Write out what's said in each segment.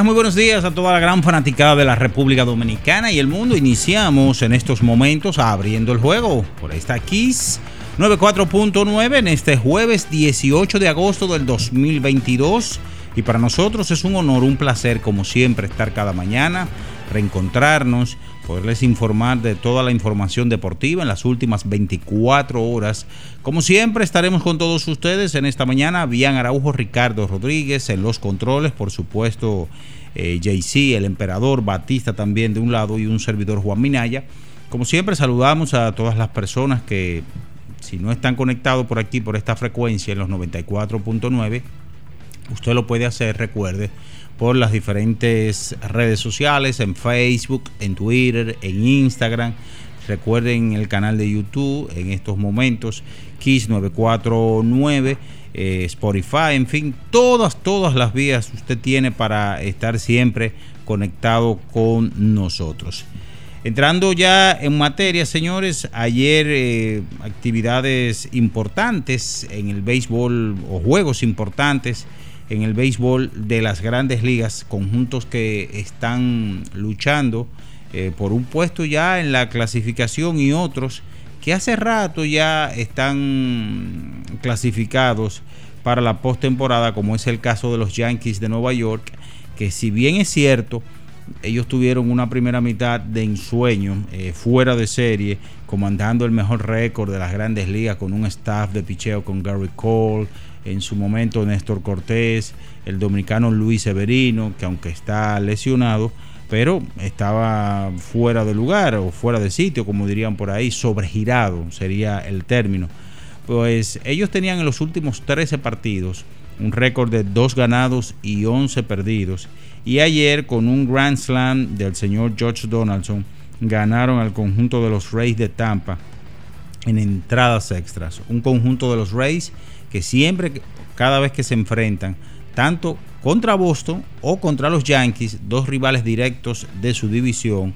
Muy buenos días a toda la gran fanaticada de la República Dominicana y el mundo. Iniciamos en estos momentos abriendo el juego por esta Kiss 94.9 en este jueves 18 de agosto del 2022. Y para nosotros es un honor, un placer, como siempre, estar cada mañana, reencontrarnos, poderles informar de toda la información deportiva en las últimas 24 horas. Como siempre, estaremos con todos ustedes en esta mañana. Bian Araujo, Ricardo Rodríguez en los controles, por supuesto, eh, JC, el emperador, Batista también de un lado y un servidor Juan Minaya. Como siempre, saludamos a todas las personas que, si no están conectados por aquí, por esta frecuencia en los 94.9, usted lo puede hacer, recuerde, por las diferentes redes sociales, en Facebook, en Twitter, en Instagram. Recuerden el canal de YouTube en estos momentos, Kiss 949, eh, Spotify, en fin, todas, todas las vías usted tiene para estar siempre conectado con nosotros. Entrando ya en materia, señores, ayer eh, actividades importantes en el béisbol o juegos importantes en el béisbol de las grandes ligas, conjuntos que están luchando eh, por un puesto ya en la clasificación y otros que hace rato ya están clasificados para la postemporada, como es el caso de los Yankees de Nueva York, que si bien es cierto, ellos tuvieron una primera mitad de ensueño, eh, fuera de serie, comandando el mejor récord de las grandes ligas con un staff de picheo con Gary Cole, en su momento Néstor Cortés, el dominicano Luis Severino, que aunque está lesionado, pero estaba fuera de lugar o fuera de sitio, como dirían por ahí, sobregirado sería el término. Pues ellos tenían en los últimos 13 partidos un récord de 2 ganados y 11 perdidos. Y ayer con un Grand Slam del señor George Donaldson ganaron al conjunto de los Rays de Tampa en entradas extras. Un conjunto de los Rays que siempre, cada vez que se enfrentan, tanto contra Boston o contra los Yankees, dos rivales directos de su división,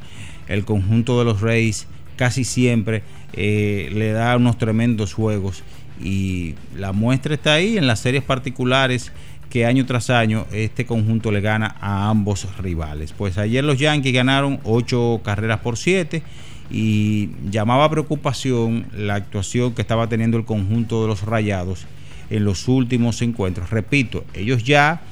el conjunto de los Rays casi siempre eh, le da unos tremendos juegos y la muestra está ahí en las series particulares que año tras año este conjunto le gana a ambos rivales. Pues ayer los Yankees ganaron 8 carreras por 7 y llamaba preocupación la actuación que estaba teniendo el conjunto de los Rayados en los últimos encuentros. Repito, ellos ya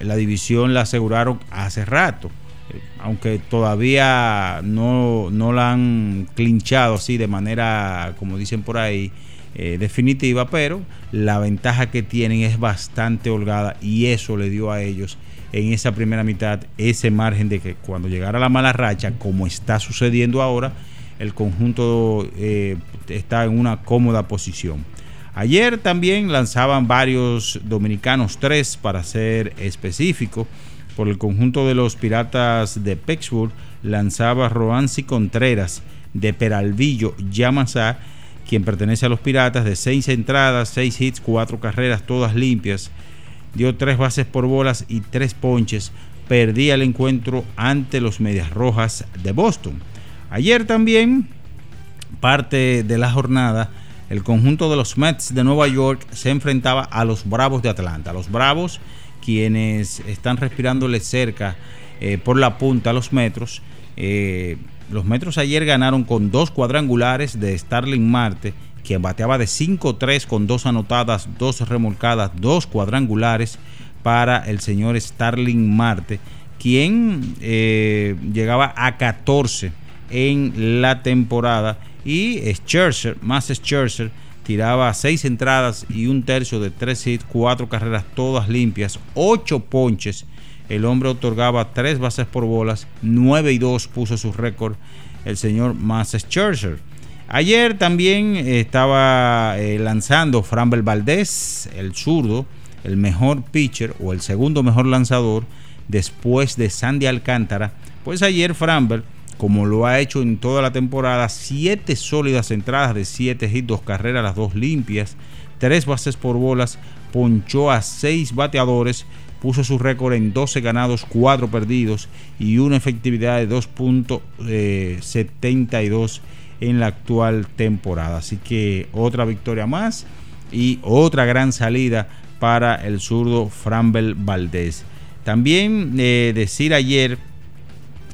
la división la aseguraron hace rato, eh, aunque todavía no, no la han clinchado así de manera, como dicen por ahí, eh, definitiva, pero la ventaja que tienen es bastante holgada y eso le dio a ellos en esa primera mitad ese margen de que cuando llegara la mala racha, como está sucediendo ahora, el conjunto eh, está en una cómoda posición. Ayer también lanzaban varios dominicanos, tres para ser específico. Por el conjunto de los Piratas de Pittsburgh lanzaba Roansi Contreras de Peralvillo, Yamasá, quien pertenece a los Piratas, de seis entradas, seis hits, cuatro carreras, todas limpias. Dio tres bases por bolas y tres ponches. Perdía el encuentro ante los Medias Rojas de Boston. Ayer también, parte de la jornada, el conjunto de los Mets de Nueva York se enfrentaba a los Bravos de Atlanta. Los Bravos, quienes están respirándole cerca eh, por la punta a los metros. Eh, los metros ayer ganaron con dos cuadrangulares de Starling Marte, quien bateaba de 5-3 con dos anotadas, dos remolcadas, dos cuadrangulares para el señor Starling Marte, quien eh, llegaba a 14 en la temporada y Scherzer, más Scherzer, tiraba seis entradas y un tercio de tres hits, cuatro carreras todas limpias, ocho ponches. El hombre otorgaba tres bases por bolas, 9 y 2 puso su récord el señor Mass Scherzer. Ayer también estaba eh, lanzando Framber Valdez, el zurdo, el mejor pitcher o el segundo mejor lanzador después de Sandy Alcántara. Pues ayer Framber como lo ha hecho en toda la temporada, siete sólidas entradas de siete hits, dos carreras, las dos limpias, tres bases por bolas, ponchó a seis bateadores, puso su récord en 12 ganados, 4 perdidos y una efectividad de 2.72 en la actual temporada. Así que otra victoria más y otra gran salida para el zurdo Frambel Valdés. También eh, decir ayer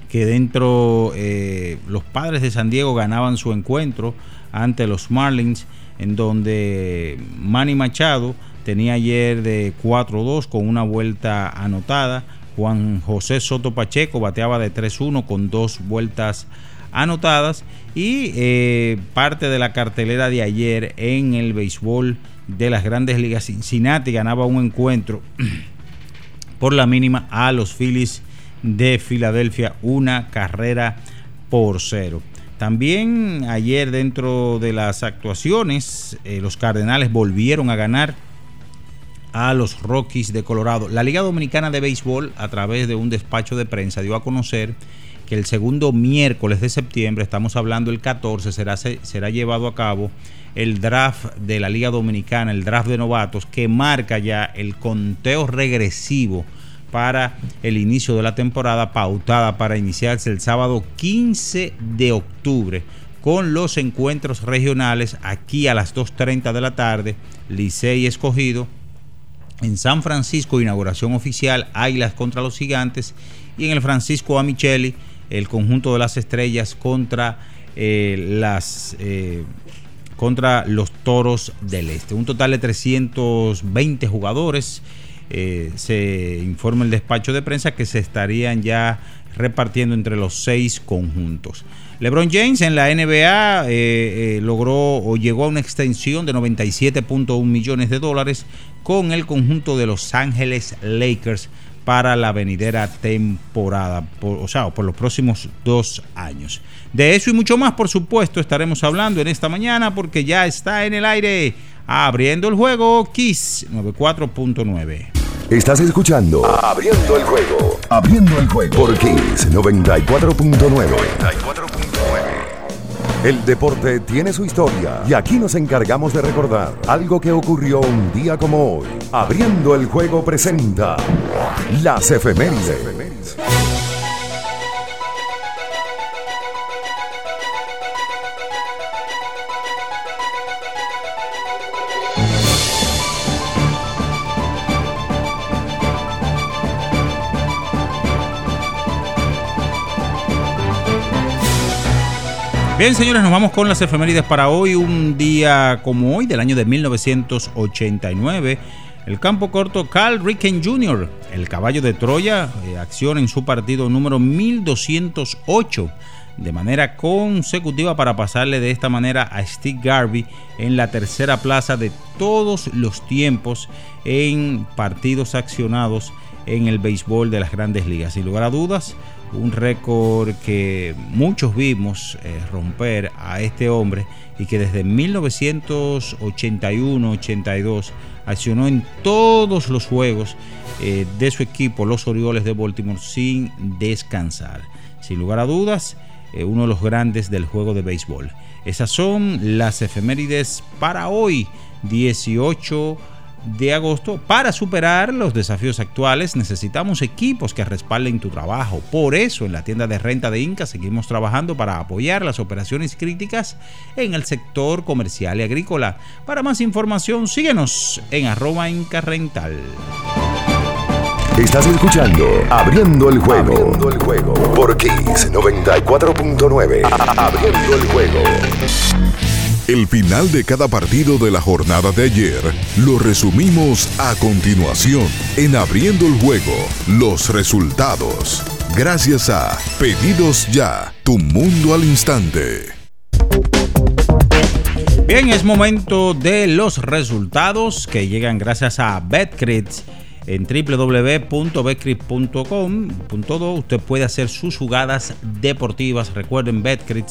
que dentro eh, los padres de San Diego ganaban su encuentro ante los Marlins, en donde Manny Machado tenía ayer de 4-2 con una vuelta anotada. Juan José Soto Pacheco bateaba de 3-1 con dos vueltas anotadas. Y eh, parte de la cartelera de ayer en el béisbol de las grandes ligas, Cincinnati ganaba un encuentro por la mínima a los Phillies de Filadelfia, una carrera por cero. También ayer dentro de las actuaciones, eh, los Cardenales volvieron a ganar a los Rockies de Colorado. La Liga Dominicana de Béisbol, a través de un despacho de prensa, dio a conocer que el segundo miércoles de septiembre, estamos hablando el 14, será, será llevado a cabo el draft de la Liga Dominicana, el draft de novatos, que marca ya el conteo regresivo para el inicio de la temporada pautada para iniciarse el sábado 15 de octubre con los encuentros regionales aquí a las 2.30 de la tarde, Licey escogido. En San Francisco, inauguración oficial, Águilas contra los Gigantes. Y en el Francisco Amicheli, el conjunto de las estrellas contra eh, las eh, contra los toros del este. Un total de 320 jugadores eh, se informa el despacho de prensa que se estarían ya repartiendo entre los seis conjuntos. LeBron James en la NBA eh, eh, logró o llegó a una extensión de 97.1 millones de dólares con el conjunto de Los Ángeles Lakers para la venidera temporada, o sea, por los próximos dos años. De eso y mucho más, por supuesto, estaremos hablando en esta mañana porque ya está en el aire abriendo el juego Kiss 94.9. Estás escuchando Abriendo el juego. Abriendo el juego por Kiss 94.9. El deporte tiene su historia y aquí nos encargamos de recordar algo que ocurrió un día como hoy. Abriendo el juego presenta las efemérides. Bien, señores, nos vamos con las efemérides para hoy. Un día como hoy, del año de 1989. El campo corto Carl Ricken Jr., el caballo de Troya, eh, acción en su partido número 1208 de manera consecutiva para pasarle de esta manera a Steve Garvey en la tercera plaza de todos los tiempos en partidos accionados en el béisbol de las grandes ligas. Sin lugar a dudas, un récord que muchos vimos eh, romper a este hombre y que desde 1981-82 accionó en todos los juegos eh, de su equipo, los Orioles de Baltimore, sin descansar. Sin lugar a dudas, eh, uno de los grandes del juego de béisbol. Esas son las efemérides para hoy, 18 de agosto. Para superar los desafíos actuales necesitamos equipos que respalden tu trabajo. Por eso en la tienda de renta de Inca seguimos trabajando para apoyar las operaciones críticas en el sector comercial y agrícola. Para más información síguenos en arroba Inca Rental. Estás escuchando Abriendo el juego. Abriendo el juego. Por Kiss 94.9. Abriendo el juego. El final de cada partido de la jornada de ayer lo resumimos a continuación en Abriendo el Juego, los resultados. Gracias a Pedidos Ya, tu mundo al instante. Bien, es momento de los resultados que llegan gracias a BetCrit en www.betcrit.com. Usted puede hacer sus jugadas deportivas. Recuerden, BetCrit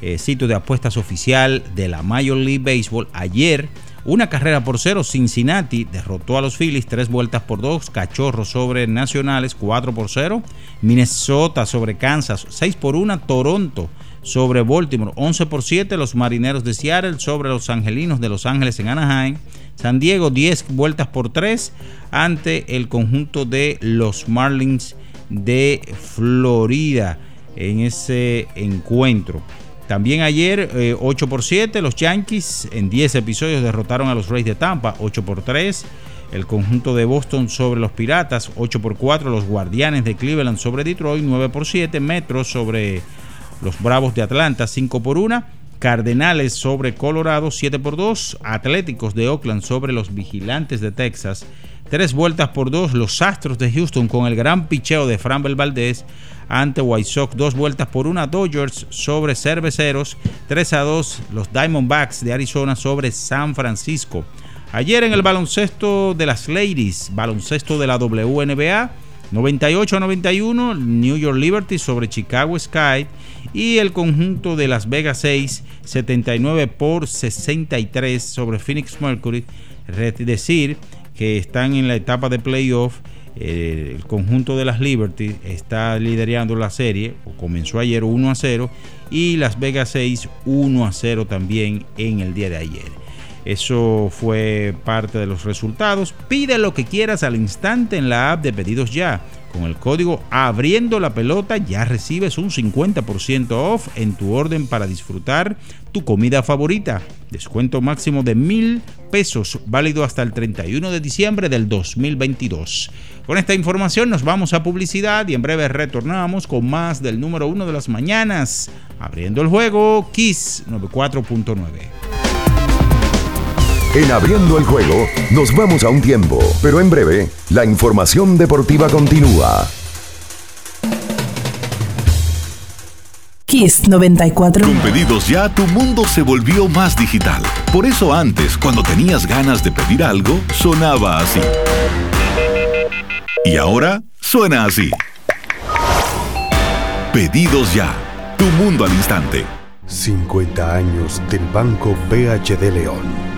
eh, sitio de apuestas oficial de la Major League Baseball. Ayer, una carrera por cero, Cincinnati derrotó a los Phillies tres vueltas por dos, Cachorros sobre Nacionales 4 por 0, Minnesota sobre Kansas 6 por 1, Toronto sobre Baltimore 11 por 7, los Marineros de Seattle sobre los Angelinos de Los Ángeles en Anaheim, San Diego 10 vueltas por 3 ante el conjunto de los Marlins de Florida en ese encuentro. También ayer 8 eh, por 7 los Yankees en 10 episodios derrotaron a los Rays de Tampa 8 por 3. El conjunto de Boston sobre los Piratas 8 por 4. Los Guardianes de Cleveland sobre Detroit 9 por 7. Metros sobre los Bravos de Atlanta 5 por 1. Cardenales sobre Colorado 7 por 2. Atléticos de Oakland sobre los Vigilantes de Texas. Tres vueltas por dos los Astros de Houston con el gran picheo de Framber Valdez ante White Sox. Dos vueltas por una Dodgers sobre Cerveceros. 3 a 2 los Diamondbacks de Arizona sobre San Francisco. Ayer en el baloncesto de las Ladies, baloncesto de la WNBA, 98 a 91, New York Liberty sobre Chicago Sky y el conjunto de Las Vegas 6, 79 por 63 sobre Phoenix Mercury. Decir, que están en la etapa de playoff eh, el conjunto de las Liberty está liderando la serie, comenzó ayer 1 a 0, y Las Vegas 6 1 a 0 también en el día de ayer. Eso fue parte de los resultados. Pide lo que quieras al instante en la app de Pedidos Ya. Con el código Abriendo la Pelota ya recibes un 50% off en tu orden para disfrutar tu comida favorita. Descuento máximo de mil pesos, válido hasta el 31 de diciembre del 2022. Con esta información nos vamos a publicidad y en breve retornamos con más del número uno de las mañanas. Abriendo el juego, Kiss 94.9. En abriendo el juego, nos vamos a un tiempo, pero en breve, la información deportiva continúa. Kiss 94. Con pedidos ya, tu mundo se volvió más digital. Por eso antes, cuando tenías ganas de pedir algo, sonaba así. Y ahora suena así. Pedidos ya, tu mundo al instante. 50 años del Banco BHD León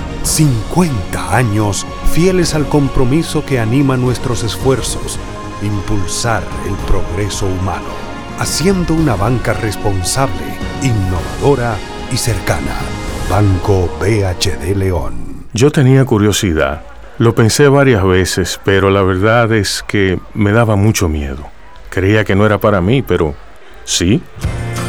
50 años fieles al compromiso que anima nuestros esfuerzos, impulsar el progreso humano, haciendo una banca responsable, innovadora y cercana. Banco BHD León. Yo tenía curiosidad. Lo pensé varias veces, pero la verdad es que me daba mucho miedo. Creía que no era para mí, pero sí.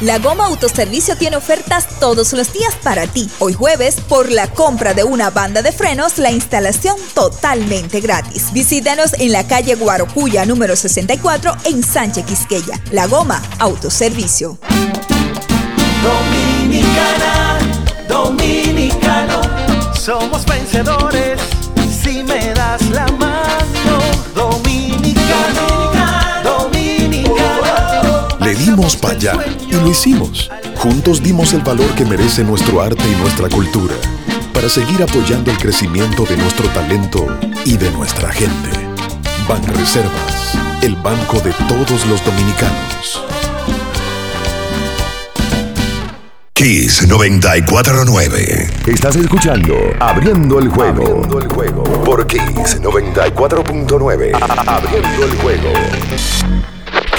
La Goma Autoservicio tiene ofertas todos los días para ti. Hoy jueves, por la compra de una banda de frenos, la instalación totalmente gratis. Visítanos en la calle Guarocuya número 64 en Sánchez Quisqueya. La Goma Autoservicio. Dominicana, dominicano, somos vencedores si me das la mano. Para allá y lo hicimos. Juntos dimos el valor que merece nuestro arte y nuestra cultura para seguir apoyando el crecimiento de nuestro talento y de nuestra gente. Banreservas, el banco de todos los dominicanos. Kiss 949. Estás escuchando Abriendo el juego. Abriendo el juego. Por Kiss 94.9. Abriendo el juego.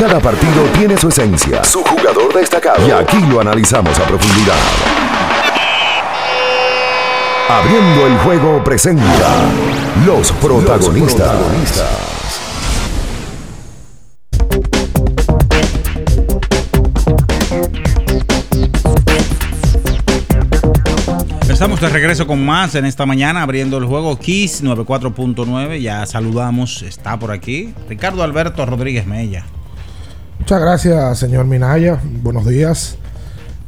Cada partido tiene su esencia, su jugador destacado. Y aquí lo analizamos a profundidad. Abriendo el juego presenta los protagonistas. Los. Estamos de regreso con más en esta mañana, abriendo el juego Kiss 94.9. Ya saludamos, está por aquí Ricardo Alberto Rodríguez Mella. Muchas gracias, señor Minaya. Buenos días.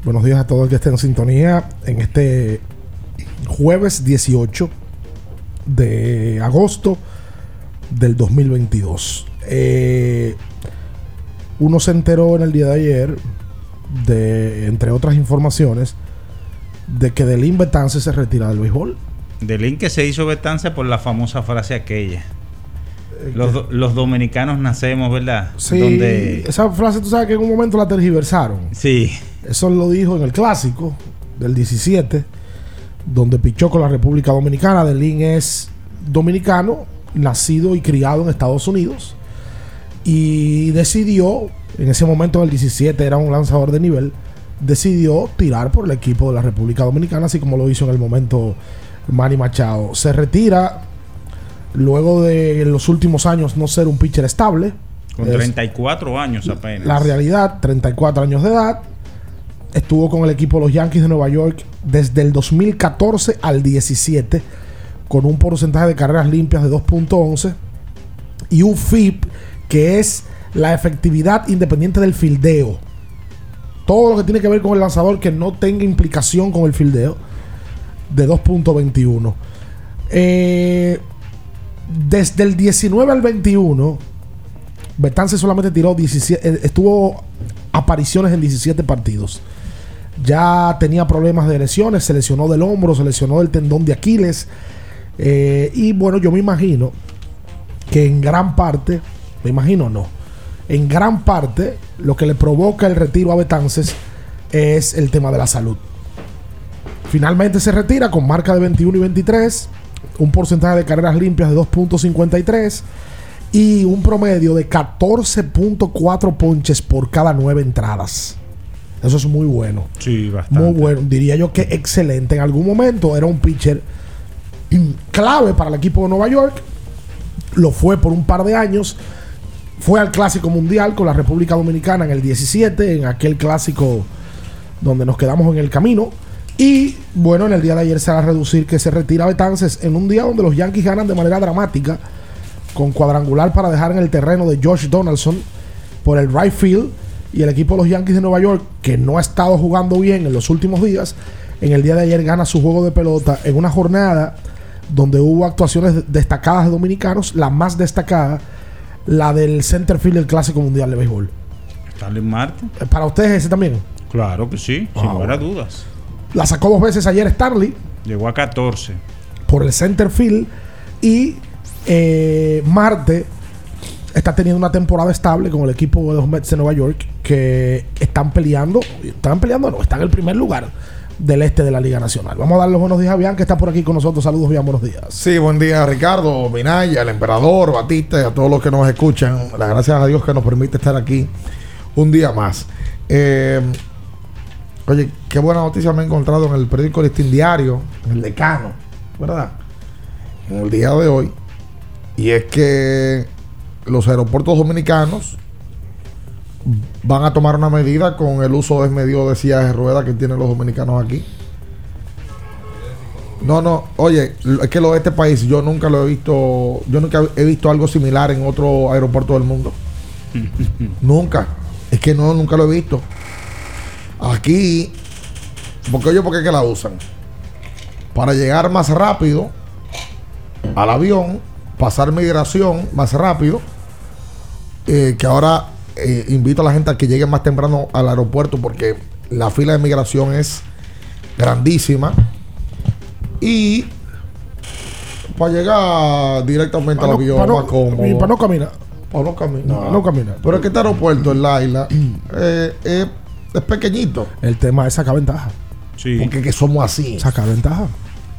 Buenos días a todos los que estén en sintonía en este jueves 18 de agosto del 2022. Eh, uno se enteró en el día de ayer de, entre otras informaciones, de que Delín Betance se retira del béisbol. Delín que se hizo Betance por la famosa frase aquella. Los, los, dominicanos nacemos, ¿verdad? Sí, esa frase tú sabes que en un momento la tergiversaron. Sí. Eso lo dijo en el clásico del 17, donde pichó con la República Dominicana. Delín es dominicano, nacido y criado en Estados Unidos. Y decidió, en ese momento del 17 era un lanzador de nivel, decidió tirar por el equipo de la República Dominicana, así como lo hizo en el momento Manny Machado. Se retira luego de los últimos años no ser un pitcher estable. Con 34 años apenas. La realidad, 34 años de edad. Estuvo con el equipo de los Yankees de Nueva York desde el 2014 al 17, con un porcentaje de carreras limpias de 2.11 y un FIP que es la efectividad independiente del fildeo. Todo lo que tiene que ver con el lanzador que no tenga implicación con el fildeo de 2.21. Eh, desde el 19 al 21, Betance solamente tiró 17, eh, estuvo apariciones en 17 partidos. Ya tenía problemas de lesiones, se lesionó del hombro, se lesionó del tendón de Aquiles. Eh, y bueno, yo me imagino que en gran parte, me imagino no, en gran parte lo que le provoca el retiro a Betances es el tema de la salud. Finalmente se retira con marca de 21 y 23, un porcentaje de carreras limpias de 2.53 y un promedio de 14.4 ponches por cada 9 entradas. Eso es muy bueno. Sí, bastante. Muy bueno. Diría yo que excelente. En algún momento era un pitcher clave para el equipo de Nueva York. Lo fue por un par de años. Fue al Clásico Mundial con la República Dominicana en el 17, en aquel clásico donde nos quedamos en el camino. Y bueno, en el día de ayer se va a reducir que se retira Betances en un día donde los Yankees ganan de manera dramática con cuadrangular para dejar en el terreno de Josh Donaldson por el right field y el equipo de los Yankees de Nueva York que no ha estado jugando bien en los últimos días en el día de ayer gana su juego de pelota en una jornada donde hubo actuaciones destacadas de dominicanos la más destacada la del center field del Clásico Mundial de Béisbol Marte. Para ustedes ese también Claro que sí, sin Ah, lugar a dudas. La sacó dos veces ayer Starley Llegó a 14. por el center field y eh, Marte está teniendo una temporada estable con el equipo de los Mets de Nueva York que están peleando, están peleando no, están en el primer lugar del este de la Liga Nacional. Vamos a dar los buenos días a Bian que está por aquí con nosotros. Saludos, Bian, buenos días. Sí, buen día Ricardo, Minaya, el emperador, Batista y a todos los que nos escuchan. Las gracias a Dios que nos permite estar aquí un día más. Eh, oye, qué buena noticia me he encontrado en el periódico Listín Diario, en el decano, ¿verdad? En el día de hoy. Y es que los aeropuertos dominicanos van a tomar una medida con el uso desmedido de sillas de ruedas que tienen los dominicanos aquí. No, no, oye, es que lo de este país yo nunca lo he visto, yo nunca he visto algo similar en otro aeropuerto del mundo. nunca. Es que no, nunca lo he visto. Aquí, porque oye, ¿por qué que la usan? Para llegar más rápido al avión, pasar migración más rápido, eh, que ahora eh, invito a la gente a que llegue más temprano al aeropuerto porque la fila de migración es grandísima. Y para llegar directamente Para al avión para no- cómodo. y para no caminar. Para no caminar. No, no caminar. Pero es que este aeropuerto, el Laila, eh, es pequeñito. El tema es sacar ventaja. Sí. Porque que somos así. Sacar ventaja.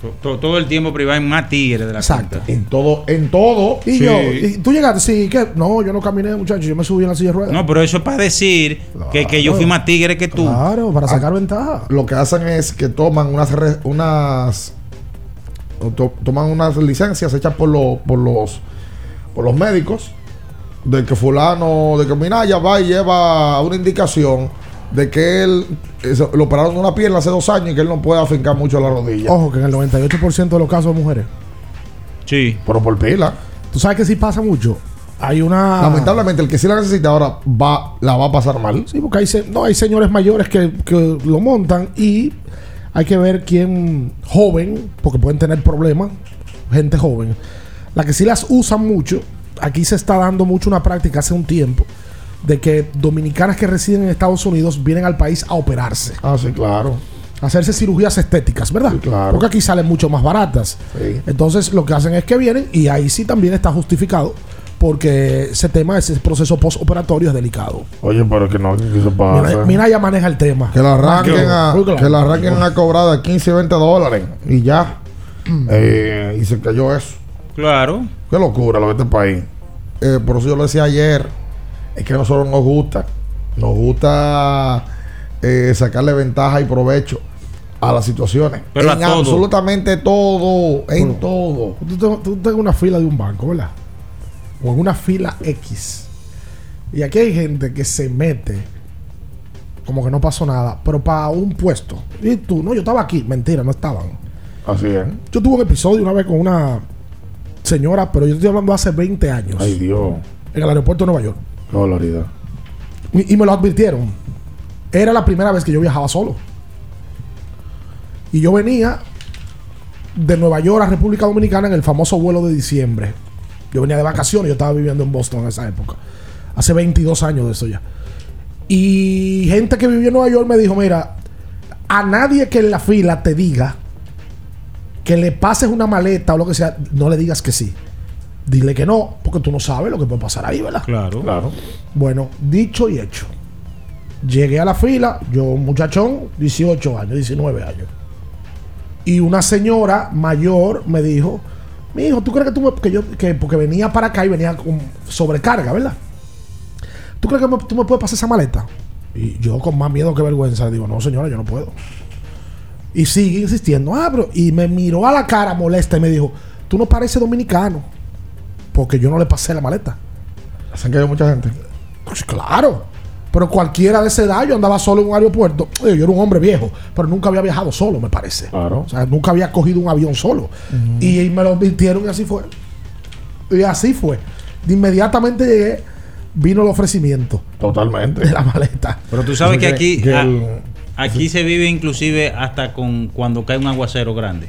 To- to- Todo el tiempo privado en más tigres de la Exacto. cuenta. En todo, en todo. Y Sí. yo, y tú llegaste, sí, ¿qué? No, yo no caminé, muchacho, yo me subí en la silla de ruedas. No, pero eso es para decir que, que yo fui más tigre que tú. Claro, para sacar ventaja. Lo que hacen es que toman unas unas to- toman unas licencias hechas por los por los por los médicos de que fulano, de que Minaya va y lleva una indicación de que él lo operaron de una pierna hace dos años y que él no puede afincar mucho la rodilla. Ojo, que en el 98% de los casos de mujeres. Sí. Pero por pila. Tú sabes que sí pasa mucho. Hay una. Lamentablemente, el que sí la necesita ahora va, la va a pasar mal. Sí, porque hay, se- no, hay señores mayores que, que lo montan y hay que ver quién joven, porque pueden tener problemas, gente joven. La que sí las usan mucho, aquí se está dando mucho una práctica hace un tiempo, de que dominicanas que residen en Estados Unidos vienen al país a operarse. Ah, sí, claro. A hacerse cirugías estéticas, ¿verdad? claro. Porque aquí salen mucho más baratas. Sí. Entonces lo que hacen es que vienen y ahí sí también está justificado porque ese tema, ese proceso postoperatorio es delicado. Oye, pero que no, que eso pasa. Mira, mira, ya maneja el tema. Que la arranquen, a, claro. que la arranquen a cobrar de 15 y 20 dólares y ya. Eh, y se cayó eso. Claro. Qué locura lo de este país. Eh, por eso yo lo decía ayer. Es que a nosotros nos gusta. Nos gusta eh, sacarle ventaja y provecho a las situaciones. Pero en todo. absolutamente todo. En Bueno. todo. Tú, tú estás en una fila de un banco, ¿verdad? O en una fila X. Y aquí hay gente que se mete como que no pasó nada, pero para un puesto. Y tú, no, yo estaba aquí. Mentira, no estaban. Así es. Yo tuve un episodio una vez con una señora, pero yo estoy hablando hace 20 años. Ay, Dios. En el aeropuerto de Nueva York. Barbaridad. Y, y me lo advirtieron. Era la primera vez que yo viajaba solo. Y yo venía de Nueva York a República Dominicana en el famoso vuelo de diciembre. Yo venía de vacaciones, yo estaba viviendo en Boston en esa época. Hace 22 años de eso ya. Y gente que vivía en Nueva York me dijo, mira, a nadie que en la fila te diga que le pases una maleta o lo que sea, no le digas que sí. Dile que no, porque tú no sabes lo que puede pasar ahí, ¿verdad? Claro. Claro. Bueno, dicho y hecho. Llegué a la fila, yo un muchachón, 18 años, 19 años. Y una señora mayor me dijo, mi hijo, ¿tú crees que tú me, que yo, que porque venía para acá y venía con sobrecarga, ¿verdad? ¿Tú crees que me- tú me puedes pasar esa maleta? Y yo con más miedo que vergüenza le digo, no señora, yo no puedo. Y sigue insistiendo, ah, pero, y me miró a la cara molesta y me dijo, tú no pareces dominicano, porque yo no le pasé la maleta. Hacen que hay mucha gente. Pues claro. Pero cualquiera de esa edad, yo andaba solo en un aeropuerto. Oye, Yo era un hombre viejo, pero nunca había viajado solo, me parece. Claro. O sea, nunca había cogido un avión solo. Y, me lo advirtieron y así fue. Y así fue. De inmediatamente llegué, vino el ofrecimiento Totalmente. de la maleta. Pero tú sabes que Que- aquí, que a- el- aquí se vive inclusive hasta con cuando cae un aguacero grande.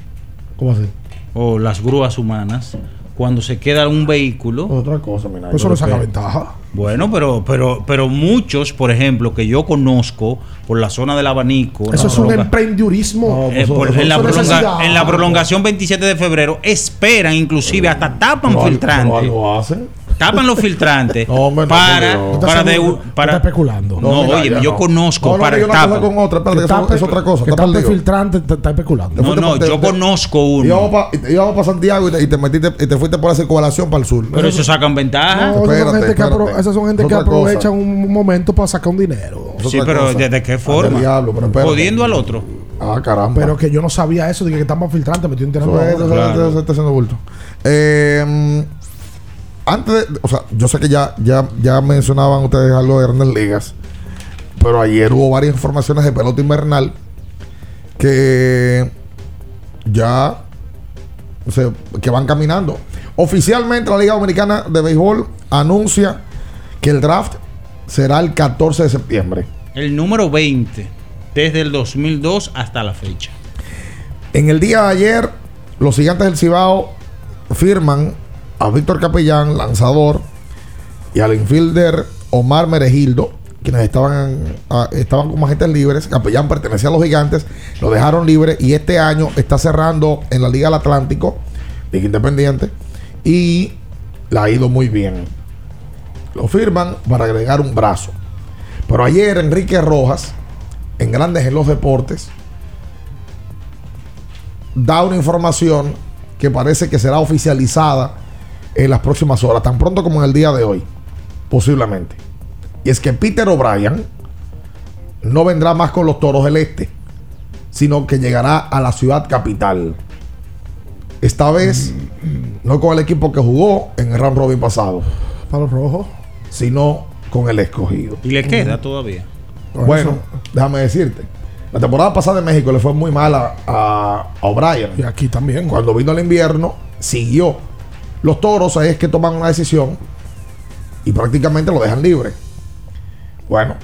¿Cómo así? O las grúas humanas. Cuando se queda un vehículo. Otra cosa, mira. Pues eso no saca ventaja. Bueno, pero, pero, pero muchos, por ejemplo, que yo conozco por la zona del abanico. Eso es un emprendurismo. eh, por- en, la es prolonga- necesidad. en la prolongación 27 de febrero esperan, inclusive hasta tapan Pero algo- filtrantes. pero algo hacen. Tapan los filtrantes No, hombre, no, para, no. para, de, para especulando. No, mira, oye, yo no. conozco No, no, para cosa tapan. con otra, espérate, que eso tape- es otra cosa. Que tape perdido. filtrante, te- está especulando. No, no, te- yo te- conozco uno. Íbamos para pa Santiago y te, y te metiste y te fuiste por la circulación para el sur. Pero eso sacan ventaja. No, esas son Espérate, gente que, apro- espérate. esas son gente Es que otra cosa. aprovechan un momento para sacar un dinero. Sí, pero cosa. ¿de, de qué forma? Jodiendo al otro. Ah, caramba. Pero que yo no sabía eso, dije que estaban filtrante, me estoy enterando. Eso está haciendo bulto. Eh, antes de, o sea, yo sé que ya, ya, ya mencionaban ustedes algo de grandes ligas, pero ayer hubo varias informaciones de pelota invernal que ya se- que van caminando. Oficialmente la Liga Dominicana de Béisbol anuncia que el draft será el 14 de septiembre. El número 20, desde el 2002 hasta la fecha. En el día de ayer, los gigantes del Cibao firman a Víctor Capellán, lanzador, y al infielder Omar Merejildo, quienes estaban, ah, estaban como agentes libres. Capellán pertenecía a los gigantes, lo dejaron libre y este año está cerrando en la Liga del Atlántico, Liga Independiente, y le ha ido muy bien. Lo firman para agregar un brazo. Pero ayer Enrique Rojas, en Grandes en los Deportes, da una información que parece que será oficializada en las próximas horas, tan pronto como en el día de hoy, posiblemente. Y es que Peter O'Brien no vendrá más con los Toros del Este, sino que llegará a la ciudad capital. Esta vez, no con el equipo que jugó en el round robin pasado, Palo rojo. sino con el escogido. Y le queda todavía. Bueno, déjame decirte. La temporada pasada en México le fue muy mal a, a- a O'Brien. Y aquí también. Cuando vino el invierno, siguió. Los toros es que toman una decisión y prácticamente lo dejan libre. Bueno,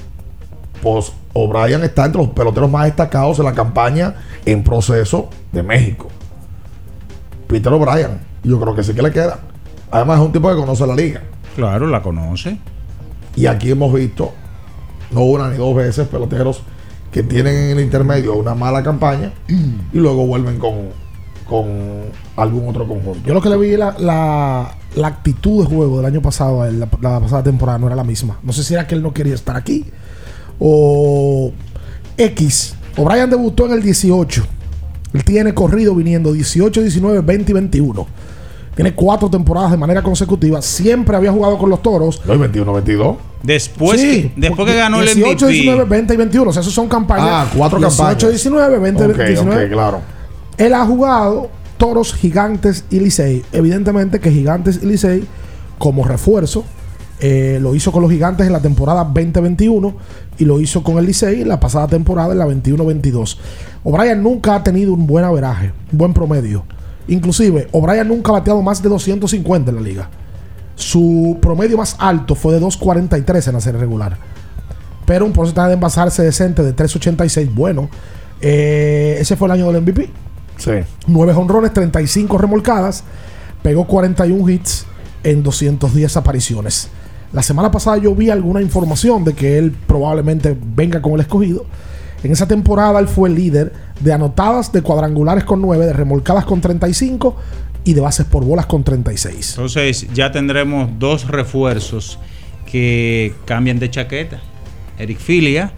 pues O'Brien está entre los peloteros más destacados en la campaña en proceso de México. Peter O'Brien, yo creo que sí que le queda. Además, es un tipo que conoce la liga. Claro, la conoce. Y aquí hemos visto, no una ni dos veces, peloteros que tienen en el intermedio una mala campaña y luego vuelven con, con algún otro conjunto. Yo lo que le vi la, la, la actitud de juego del año pasado, la, la pasada temporada, no era la misma. No sé si era que él no quería estar aquí o X. O'Brien debutó en el 18. Él tiene corrido viniendo 18, 19, 20 y 21. Tiene cuatro temporadas de manera consecutiva. Siempre había jugado con los toros. No, 21, 22. Después, Sí, que, después que ganó el 18, MVP. 19, 20 y 21. O sea, esos son campañas. Ah, cuatro 18, campañas. 19, 20, Ok, 19. ok, claro. Él ha jugado toros, gigantes y Licey. Evidentemente que gigantes y Licey, como refuerzo, Eh, lo hizo con los gigantes en la temporada 2021 y lo hizo con el Licey en la pasada temporada en la 21-22. O'Brien nunca ha tenido un buen averaje, un buen promedio. Inclusive, O'Brien nunca ha bateado más de 250 en la liga. Su promedio más alto fue de 2.43 en la serie regular. Pero un porcentaje de envasarse decente de 3.86, bueno. Eh, ese fue el año del MVP. Sí. 9 honrones, 35 remolcadas. Pegó 41 hits en 210 apariciones. La semana pasada yo vi alguna información de que él probablemente venga con el escogido. En esa temporada él fue el líder de anotadas de cuadrangulares con 9, de remolcadas con 35 y de bases por bolas con 36. Entonces ya tendremos dos refuerzos que cambian de chaqueta. Eric Filia,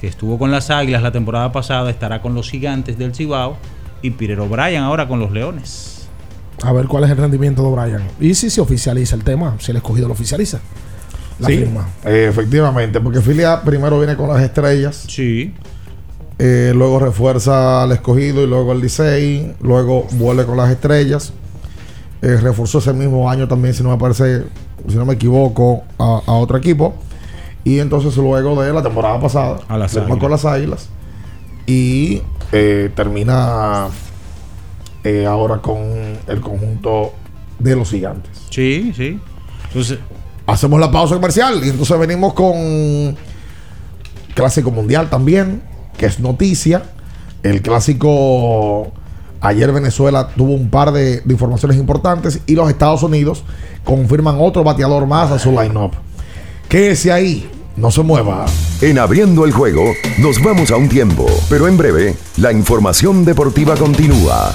que estuvo con las Águilas la temporada pasada, estará con los Gigantes del Cibao. Y Peter O'Brien ahora con los Leones. A ver cuál es el rendimiento de O'Brien. Y si se oficializa el tema, si el escogido lo oficializa. La Sí, firma. eh, efectivamente, porque Filia primero viene con las estrellas. Sí. Eh, luego refuerza al escogido y luego al Licey. Luego vuelve con las estrellas. Eh, reforzó ese mismo año también, si no me parece, si no me equivoco, a, a otro equipo. Y entonces luego de la temporada pasada, A las Águilas. con las águilas. Y eh, termina eh, ahora con el conjunto de los gigantes. Sí, sí. Entonces, Hacemos la pausa comercial y entonces venimos con Clásico Mundial también, que es noticia. El clásico, ayer Venezuela tuvo un par de, de informaciones importantes y los Estados Unidos confirman otro bateador más a su line-up. Quédese ahí, no se mueva. En abriendo el juego, nos vamos a un tiempo, pero en breve, la información deportiva continúa.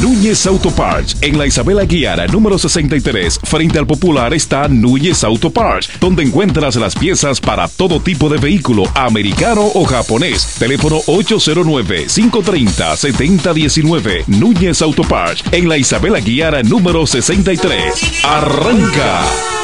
Núñez Auto Parts. En la Isabela Guiara, número 63, frente al Popular, está Núñez Auto Parts, donde encuentras las piezas para todo tipo de vehículo, americano o japonés. Teléfono 809-530-7019. Núñez Auto Parts. En la Isabela Guiara, número 63. ¡Arranca!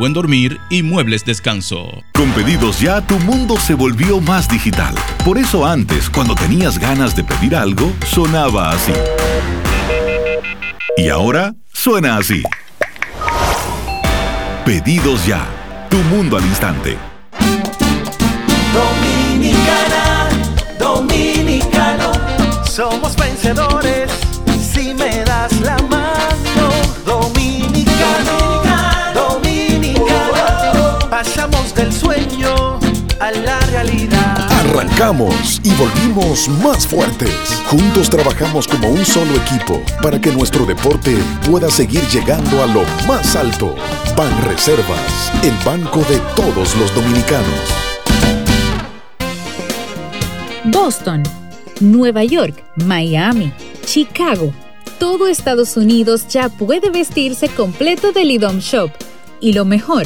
buen dormir y muebles descanso. Con pedidos ya, tu mundo se volvió más digital. Por eso antes, cuando tenías ganas de pedir algo, sonaba así. Y ahora suena así. Pedidos ya. Tu mundo al instante. Dominicana, dominicano, somos vencedores si me das la mano. Del sueño a la realidad. Arrancamos y volvimos más fuertes. Juntos trabajamos como un solo equipo para que nuestro deporte pueda seguir llegando a lo más alto. Ban Reservas, el banco de todos los dominicanos. Boston, Nueva York, Miami, Chicago. Todo Estados Unidos ya puede vestirse completo del IDOM Shop. Y lo mejor,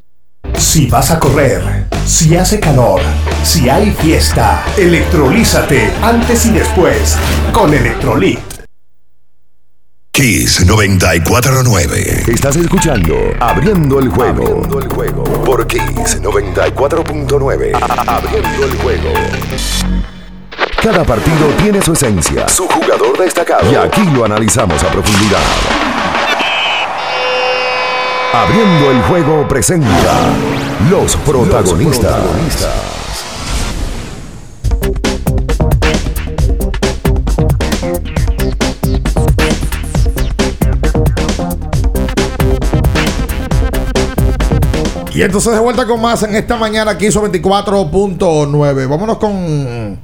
Si vas a correr, si hace calor, si hay fiesta, electrolízate antes y después con Electrolit. Kiss 949. Estás escuchando Abriendo el juego. Abriendo el juego. Por Kiss 94.9. Abriendo el juego. Cada partido tiene su esencia, su jugador destacado. Y aquí lo analizamos a profundidad. Abriendo el juego presenta los protagonistas. Y entonces de vuelta con más en esta mañana aquí hizo 24.9. Vámonos con,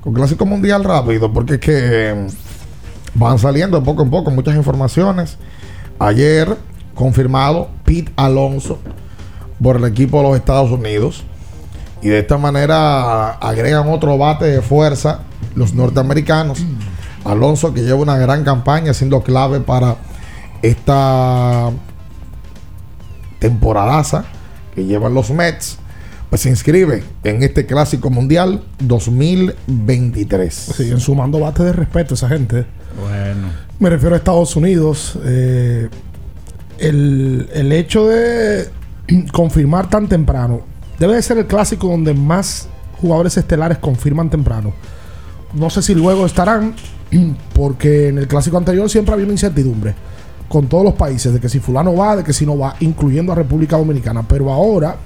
con Clásico Mundial rápido, porque es que van saliendo poco en poco muchas informaciones. Ayer confirmado Pete Alonso por el equipo de los Estados Unidos. Y de esta manera agregan otro bate de fuerza los norteamericanos. Alonso que lleva una gran campaña siendo clave para esta temporadaza que llevan los Mets. Pues se inscribe en este clásico mundial 2023. Siguen sumando bates de respeto esa gente. Bueno. Me refiero a Estados Unidos. eh, el, el hecho de confirmar tan temprano debe de ser el clásico donde más jugadores estelares confirman temprano. No sé si luego estarán, porque en el clásico anterior siempre había una incertidumbre con todos los países de que si fulano va, de que si no va, incluyendo a República Dominicana. Pero ahora,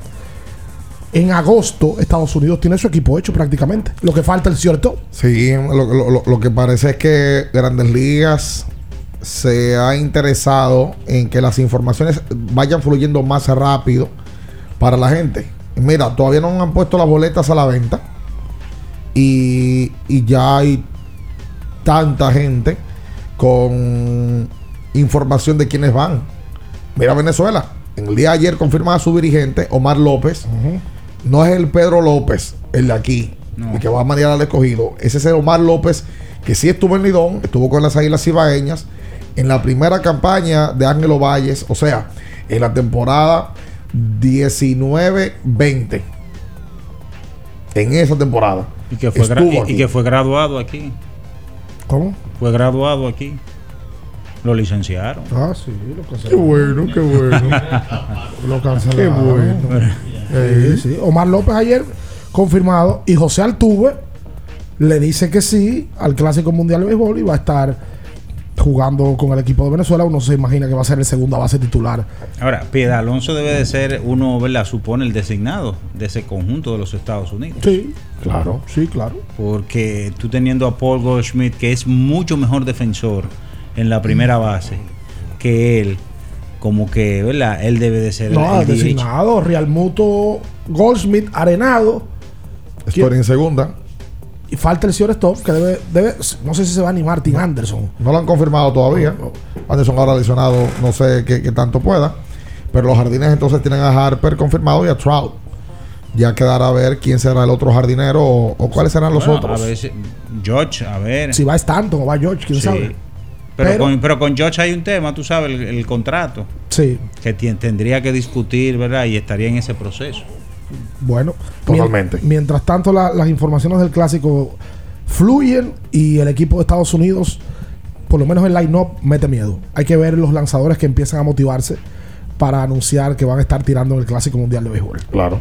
en agosto, Estados Unidos tiene su equipo hecho prácticamente. Lo que falta es cierto. Sí, lo- lo- lo que parece es que Grandes Ligas se ha interesado en que las informaciones vayan fluyendo más rápido para la gente. Mira, todavía no han puesto las boletas a la venta y, y ya hay tanta gente con información de quiénes van. Mira Venezuela, en el día de ayer confirmaba su dirigente, Omar López. No es el Pedro López, el de aquí, el que va a manejar al escogido. Ese es el Omar López, que sí estuvo en Lidón, estuvo con las Águilas Ibaeñas en la primera campaña de Ángelo Valles, o sea, en la temporada 19-20. En esa temporada. Y que, fue y- que fue graduado aquí. ¿Cómo? Fue graduado aquí. Lo licenciaron. Ah, sí, lo cancelaron. Qué bueno, qué bueno. Lo cancelaron. Qué bueno. Sí, sí. Omar López ayer confirmado y José Altuve le dice que sí al Clásico Mundial de Béisbol y va a estar jugando con el equipo de Venezuela. Uno se imagina que va a ser el segunda base titular. Ahora, Piedra Alonso debe de ser uno, ¿verdad? Supone el designado de ese conjunto de los Estados Unidos. Sí, claro, sí, claro. Porque tú teniendo a Paul Goldschmidt, que es mucho mejor defensor en la primera base que él, como que, ¿verdad? Él debe de ser No, el DH. designado, Real Muto, Goldsmith, Arenado. Estoy en segunda. Y falta el señor Stop, que debe, debe, no sé si se va ni Martin Anderson. No lo han confirmado todavía. Anderson ahora lesionado, no sé qué, qué tanto pueda. Pero los jardines entonces tienen a Harper confirmado y a Trout. Ya quedará a ver quién será el otro jardinero o, o cuáles serán los Bueno, otros. A ver, si- George, a ver. Si va Stanton o va George, quién Sí. sabe. Pero, Pero- con, pero con George hay un tema, tú sabes, el, el contrato. Sí. Que tendría que discutir, ¿verdad? Y estaría en ese proceso. Bueno, Totalmente. mien- mientras tanto, la- las informaciones del clásico fluyen y el equipo de Estados Unidos, por lo menos el line-up, mete miedo. Hay que ver los lanzadores que empiezan a motivarse. para anunciar que van a estar tirando en el Clásico Mundial de Béisbol. Claro.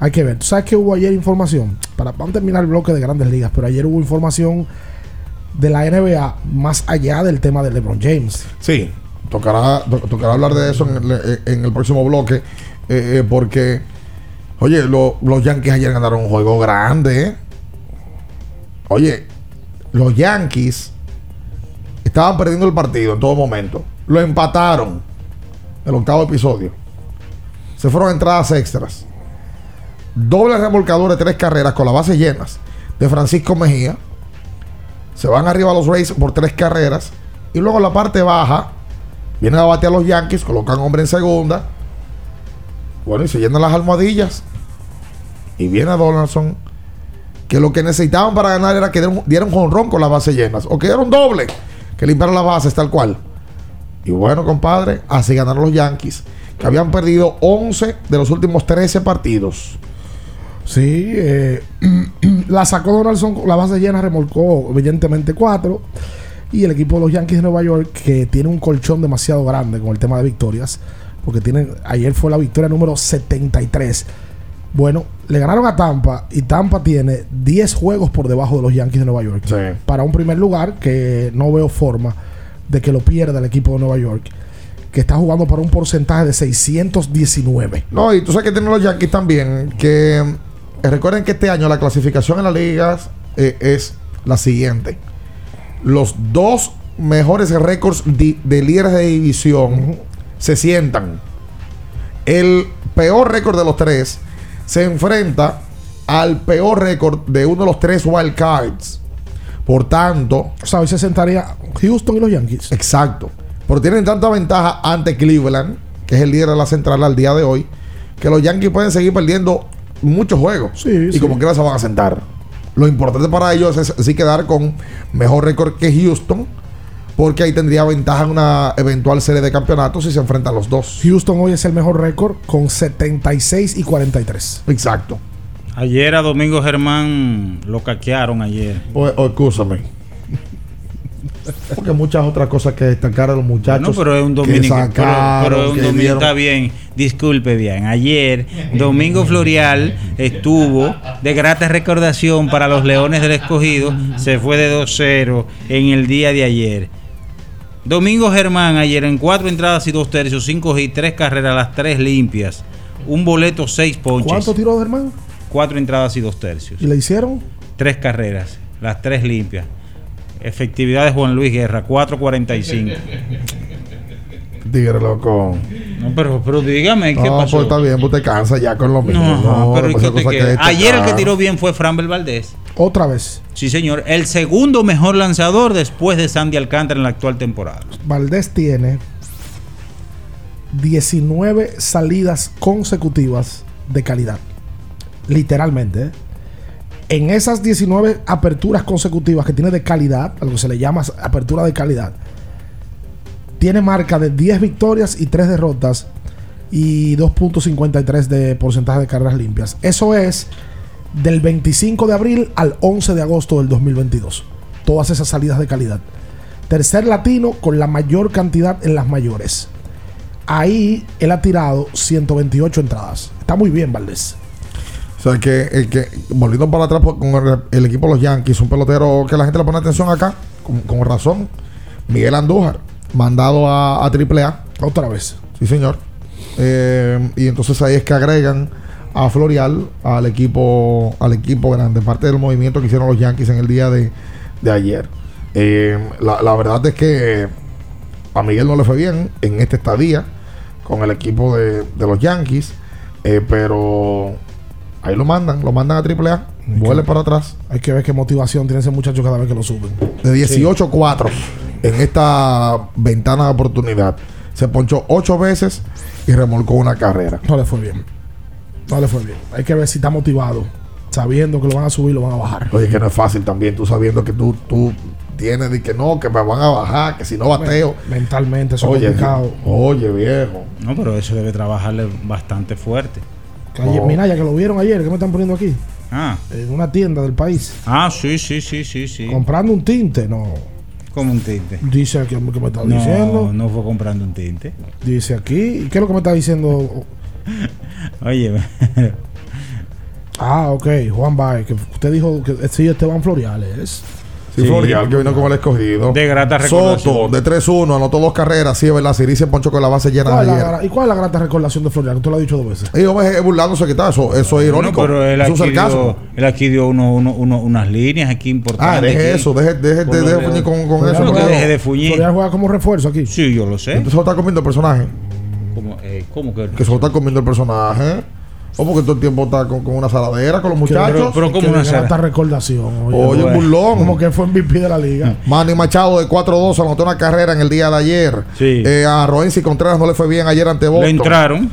Hay que ver. ¿Tú sabes que hubo ayer información? Para, vamos a terminar el bloque de grandes ligas, pero ayer hubo información de la NBA más allá del tema de LeBron James. Sí, tocará, to- tocará hablar de eso en el, en el próximo bloque, eh, eh, porque, oye, lo- los Yankees ayer ganaron un juego grande. ¿eh? Oye, los Yankees estaban perdiendo el partido en todo momento. Lo empataron el octavo episodio. Se fueron entradas extras. Doble remolcador de tres carreras con las bases llenas de Francisco Mejía. Se van arriba los Rays por tres carreras. Y luego la parte baja, vienen a batear los Yankees, colocan hombre en segunda. Bueno, y se llenan las almohadillas. Y viene Donaldson. Que lo que necesitaban para ganar era que dieran- un jonrón con las bases llenas. O que dieran un doble. Que limpiaran las bases tal cual. Y bueno, compadre, así ganaron los Yankees. Que habían perdido 11 de los últimos 13 partidos. Sí, eh, la sacó Donaldson, la base llena remolcó evidentemente cuatro. Y el equipo de los Yankees de Nueva York, que tiene un colchón demasiado grande con el tema de victorias, porque tienen, ayer fue la victoria número 73. Bueno, le ganaron a Tampa y Tampa tiene 10 juegos por debajo de los Yankees de Nueva York. Para un primer lugar que no veo forma de que lo pierda el equipo de Nueva York, que está jugando para un porcentaje de 619. No, y tú sabes que tienen los Yankees también. Que eh, recuerden que este año la clasificación en las ligas eh, es la siguiente: los dos mejores récords de líderes de división se sientan. El peor récord de los tres se enfrenta al peor récord de uno de los tres wild cards. Por tanto, O sea, hoy se sentaría Houston y los Yankees. Exacto. Pero tienen tanta ventaja ante Cleveland, que es el líder de la central al día de hoy, que los Yankees pueden seguir perdiendo muchos juegos. y sí. como quiera se van a sentar. Lo importante para ellos es sí quedar con mejor récord que Houston, porque ahí tendría ventaja en una eventual serie de campeonatos si se enfrentan los dos. Houston hoy es el mejor récord con 76 y 43. Exacto. Ayer a Domingo Germán lo caquearon ayer. O, o excúsame. Porque muchas otras cosas que destacar a los muchachos. No, pero es un que dominico. Pero, pero es un domingo. Está bien. Disculpe bien. Ayer, Domingo Florial estuvo de grata recordación para los Leones del Escogido. Se fue de 2-0 en el día de ayer. Domingo Germán ayer en cuatro entradas y dos tercios, cinco y tres carreras, las tres limpias. Un boleto, seis ponches. ¿Cuánto tiró hermano? Cuatro entradas y dos tercios. ¿Y le hicieron? Tres carreras, las tres limpias. Efectividad de Juan Luis Guerra, 4.45. Tigre loco. No, pero, pero dígame, ¿qué no, pasó? pues está bien, pues te cansa ya con lo mismo. No, pero ¿y pues queda? destacar. Ayer el que tiró bien fue Framber Valdés. Otra vez. Sí, señor. El segundo mejor lanzador después de Sandy Alcántara en la actual temporada. Valdés tiene 19 salidas consecutivas de calidad. Literalmente. ¿eh? En esas 19 aperturas consecutivas que tiene de calidad, a lo que se le llama apertura de calidad, tiene marca de 10 victorias y 3 derrotas y 2.53 de porcentaje de carreras limpias. Eso es del 25 de abril al 11 de agosto del 2022. Todas esas salidas de calidad. Tercer latino con la mayor cantidad en las mayores. Ahí él ha tirado 128 entradas. Está muy bien, Valdés. O sea, que, que volviendo para atrás pues, con el, equipo de los Yankees, un pelotero que la gente le pone atención acá, con razón. Miguel Andújar, mandado a, a AAA. Otra vez. Sí, señor. Eh, y entonces ahí es que agregan a Florial al equipo al equipo grande, parte del movimiento que hicieron los Yankees en el día de, de ayer. Eh, la, la verdad es que a Miguel no le fue bien en esta estadía con el equipo de, de los Yankees, eh, pero ahí lo mandan, lo mandan a AAA, vuelve para atrás. Hay que ver qué motivación tiene ese muchacho cada vez que lo suben. De 18-4 en esta ventana de oportunidad. Se ponchó ocho veces y remolcó una carrera. No le fue bien. No le fue bien. Hay que ver si está motivado. Sabiendo que lo van a subir, lo van a bajar. Oye, que no es fácil también, tú sabiendo que tú, tú tienes de que no, que me van a bajar, que si no bateo. Mentalmente, eso es Oye, complicado. oye, viejo. No, pero eso debe trabajarle bastante fuerte. Que ayer- Mira, ya que lo vieron ayer, ¿qué me están poniendo aquí? Ah. En una tienda del país. Ah, sí, sí, sí, sí, sí. Comprando un tinte, no. Como un tinte. Dice aquí que me está No, diciendo. no fue comprando un tinte. Dice aquí. ¿Y qué es lo que me está diciendo? Oye, Ah, ok. Juan Baez, que usted dijo que sí, Esteban Floriales. Sí, Florial, que vino con el escogido. De grata Soto, de 3-1, anotó dos carreras. Sí, es verdad. Siri se ponchó con la base llena ¿Cuál de la ayer. ¿Y cuál es la grata recordación de Florial? Usted lo ha dicho dos veces. Y hombre, es burlándose que está. Eso, eso es irónico. No, pero él es un aquí, sarcasmo. dio, él aquí dio uno, uno- uno- unas líneas aquí importantes. Ah, deje aquí. eso, deje, deje, deje lo de fuñir con, con eso. porque- deje de fuñir. Florial juega como refuerzo aquí. Sí, yo lo sé. Entonces lo está comiendo el personaje. ¿Cómo, eh, cómo que? Que se lo está comiendo el personaje. O porque todo el tiempo está con, con una saladera con los muchachos. que de grata recordación. Oye, un burlón. Como que fue MVP de la liga. Manny Machado de 4-2 anotó una carrera en el día de ayer. Sí. Eh, a Roenzi Contreras no le fue bien ayer ante Boston. Le entraron.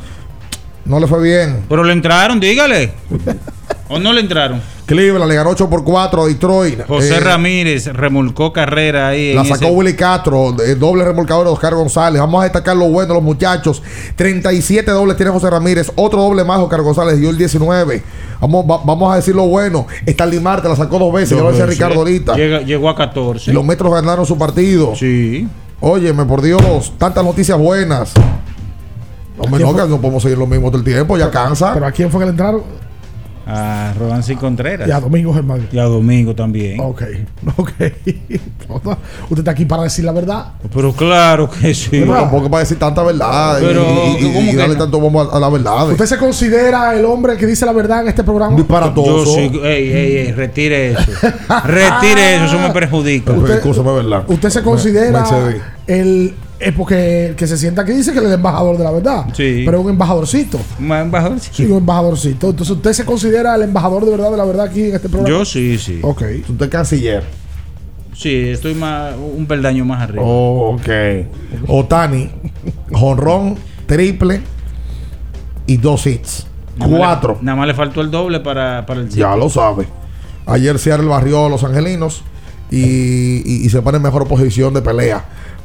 No le fue bien. Pero le entraron, dígale. ¿O no le entraron? Cleveland le ganó 8 por 4 a Detroit. José Eh, Ramírez remolcó carrera ahí. La sacó ese- Willy Castro, doble remolcador de Oscar González. Vamos a destacar lo bueno de los muchachos. 37 dobles tiene José Ramírez, otro doble más Oscar González dio el 19. Vamos, va- vamos a decir lo bueno. Stanley Marte la sacó dos veces, ya lo decía Sí. Ricardo ahorita. Llega- llegó a 14. Y los metros ganaron su partido. Sí. Óyeme, por Dios, tantas noticias buenas. Hombre, no, que no podemos seguir lo mismo todo el tiempo, ya cansa. ¿Pero a quién fue que le entraron? A Rodancy Contreras. Y a Domingo Germán. Y a Domingo también. Ok, ok. Usted está aquí para decir la verdad. Pero claro que sí. Pero tampoco para decir tanta verdad y- Pero, y, y- ¿cómo y que darle no? tanto bombo a, a la verdad. ¿Usted se considera el hombre que dice la verdad en este programa? Yo Disparatoso. sí. Ey, ey, ey, retire eso. retire eso, eso me perjudica. Usted- Escúchame, ¿verdad? ¿Usted se considera me el... Es porque el que se sienta aquí dice que él es el embajador de la verdad. Sí. Pero es un embajadorcito. Más embajador, Sí, un embajadorcito. Entonces, ¿usted se considera el embajador de verdad de la verdad aquí en este programa? Yo sí, sí. Ok. Usted es canciller. Sí, estoy más, un peldaño más arriba. Oh, ok. Otani, jonrón, triple y dos hits. Nada más le- Cuatro. nada más le faltó el doble para, para el Ya sitio. lo sabe. Ayer Seattle barrió a los angelinos y, y- y se pone en mejor posición de pelea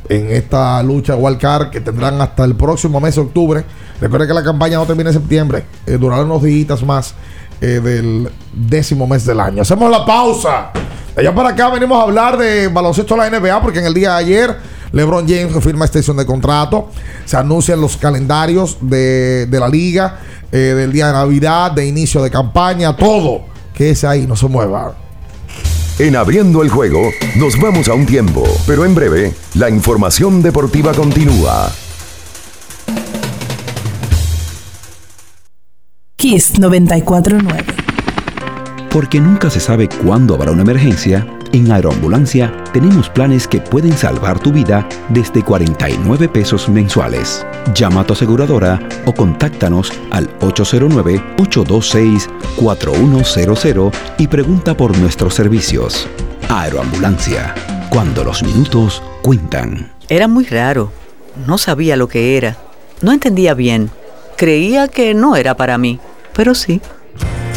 en esta lucha wild card que tendrán hasta el próximo mes de octubre. Recuerde que la campaña no termina en septiembre, eh, durará unos días más eh, del décimo mes del año. Hacemos la pausa. Allá para acá venimos a hablar de baloncesto de la NBA porque en el día de ayer LeBron James firma extensión de contrato. Se anuncian los calendarios de, de la liga, eh, del día de Navidad, de inicio de campaña, todo. Que es ahí, no se mueva. En abriendo el juego, nos vamos a un tiempo, pero en breve, la información deportiva continúa. Kiss 949. Porque nunca se sabe cuándo habrá una emergencia, en Aeroambulancia tenemos planes que pueden salvar tu vida desde 49 pesos mensuales. Llama a tu aseguradora o contáctanos al 809-826-4100 y pregunta por nuestros servicios. Aeroambulancia, cuando los minutos cuentan. Era muy raro. No sabía lo que era. No entendía bien. Creía que no era para mí, pero sí.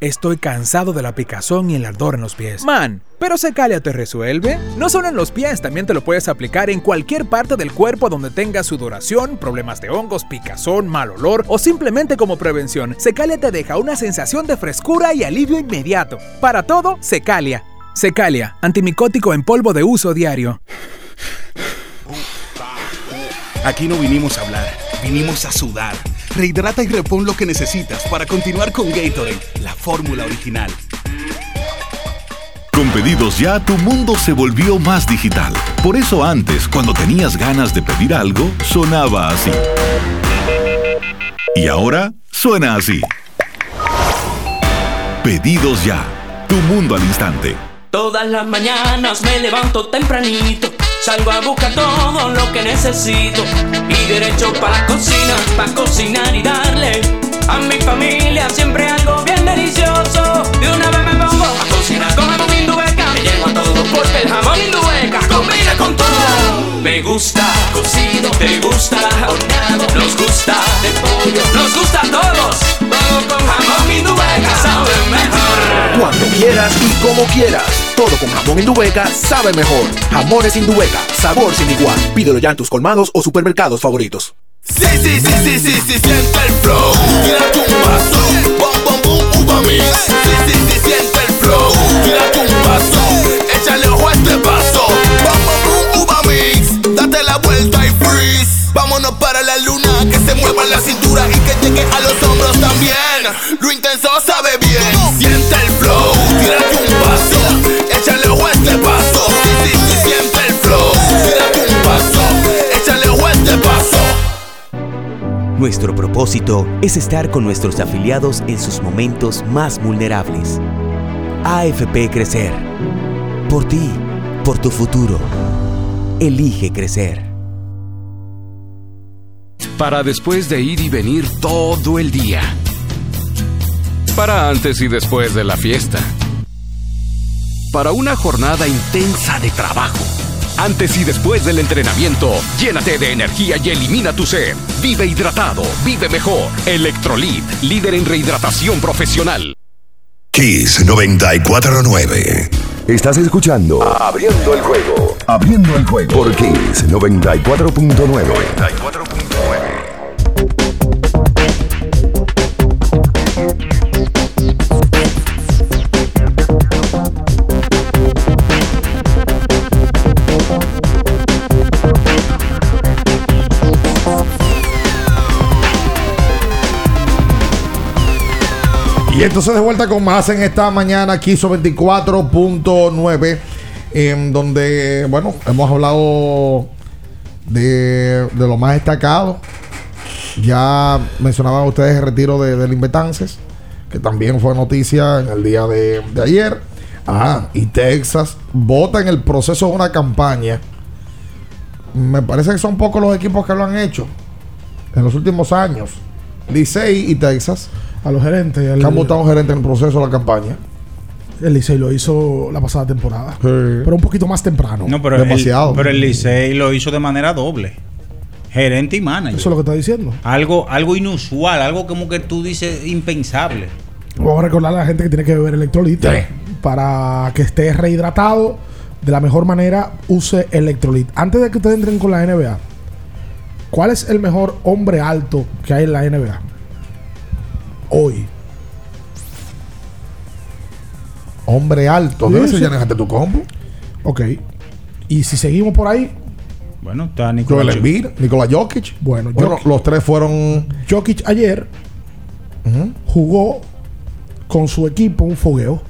estoy cansado de la picazón y el ardor en los pies. Man, pero Secalia te resuelve. No solo en los pies, también te lo puedes aplicar en cualquier parte del cuerpo donde tengas sudoración, problemas de hongos, picazón, mal olor o simplemente como prevención. Secalia te deja una sensación de frescura y alivio inmediato. Para todo, Secalia. Secalia, antimicótico en polvo de uso diario. Aquí no vinimos a hablar, vinimos a sudar. Rehidrata y repon lo que necesitas para continuar con Gatorade, la fórmula original. Con pedidos ya, tu mundo se volvió más digital. Por eso antes, cuando tenías ganas de pedir algo, sonaba así. Y ahora suena así. Pedidos ya, tu mundo al instante. Todas las mañanas me levanto tempranito, salgo a buscar todo lo que necesito y derecho para la cocina, para cocinar y darle a mi familia siempre algo bien delicioso. De una vez me pongo a cocinar con jamón indubeca, me llevo a todo porque el jamón indubeca combina con todo. Me gusta cocido. ¿Te gusta horneado? Nos gusta de pollo. Nos gusta a todos. Todo con jamón sabe mejor. Cuando quieras y como quieras. Todo con jamón Indubeca sabe mejor. Jamones Indubeca, sabor sin igual. Pídelo ya en tus colmados o supermercados favoritos. Sí, sí, sí, sí, sí, sí, siente el flow. Tírate un vaso. Bom, bom, bom, uva mix. Sí, sí, sí, siente el flow. Tírate un vaso. Échale ojo a este paso. Bom, bom, bom, uva mix. Date la vuelta y freeze. Vámonos para la luna. Que se mueva la cintura y que llegue a los hombros también. Lo intenso sabe bien. Nuestro propósito es estar con nuestros afiliados en sus momentos más vulnerables. AFP Crecer. Por ti, por tu futuro. Elige crecer. Para después de ir y venir todo el día. Para antes y después de la fiesta. Para una jornada intensa de trabajo. Antes y después del entrenamiento, llénate de energía y elimina tu sed. Vive hidratado, vive mejor. Electrolit, líder en rehidratación profesional. Kiss 949. Estás escuchando Abriendo el juego. Abriendo el juego por Kiss 94.9. Y entonces de vuelta con más en esta mañana, Kiso 24.9, en donde, bueno, hemos hablado de, de lo más destacado. Ya mencionaban ustedes el retiro de, del que también fue noticia en el día de, de ayer. Ah, y Texas vota en el proceso de una campaña. Me parece que son pocos los equipos que lo han hecho en los últimos años. Licey y Texas. A los gerentes. Que han votado un gerente en el proceso de la campaña. El Licey lo hizo la pasada temporada. Pero un poquito más temprano. No, pero Demasiado. El, pero el Licey lo hizo de manera doble. Gerente y manager. Eso es lo que está diciendo. Algo, algo inusual, algo como que tú dices impensable. Vamos a recordar a la gente que tiene que beber electrolit para que esté rehidratado de la mejor manera. Use electrolit. Antes de que ustedes entren con la NBA, ¿cuál es el mejor hombre alto que hay en la NBA? Hoy. Hombre alto. ¿Debe ser Giannis Antetokounmpo? Ok. Y si seguimos por ahí, Bueno, está Joel Nicolás. Embiid, Nikola Jokic. Bueno, Bueno, Jokic. los tres fueron. Jokic ayer jugó con su equipo un fogueo.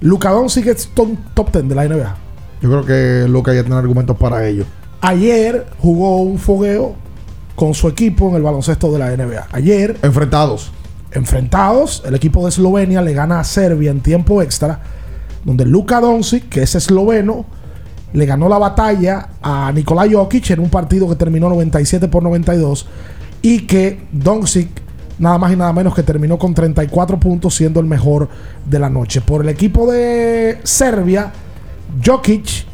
Es top, top 10 de la NBA. Yo creo que Luca ya tiene argumentos para ello. Ayer jugó un fogueo con su equipo en el baloncesto de la NBA. Ayer, Enfrentados. enfrentados, el equipo de Eslovenia le gana a Serbia en tiempo extra, donde Luka Doncic, que es esloveno, le ganó la batalla a Nikola Jokic en un partido que terminó 97 por 92 y que Doncic nada más y nada menos que terminó con 34 puntos siendo el mejor de la noche. Por el equipo de Serbia, Jokic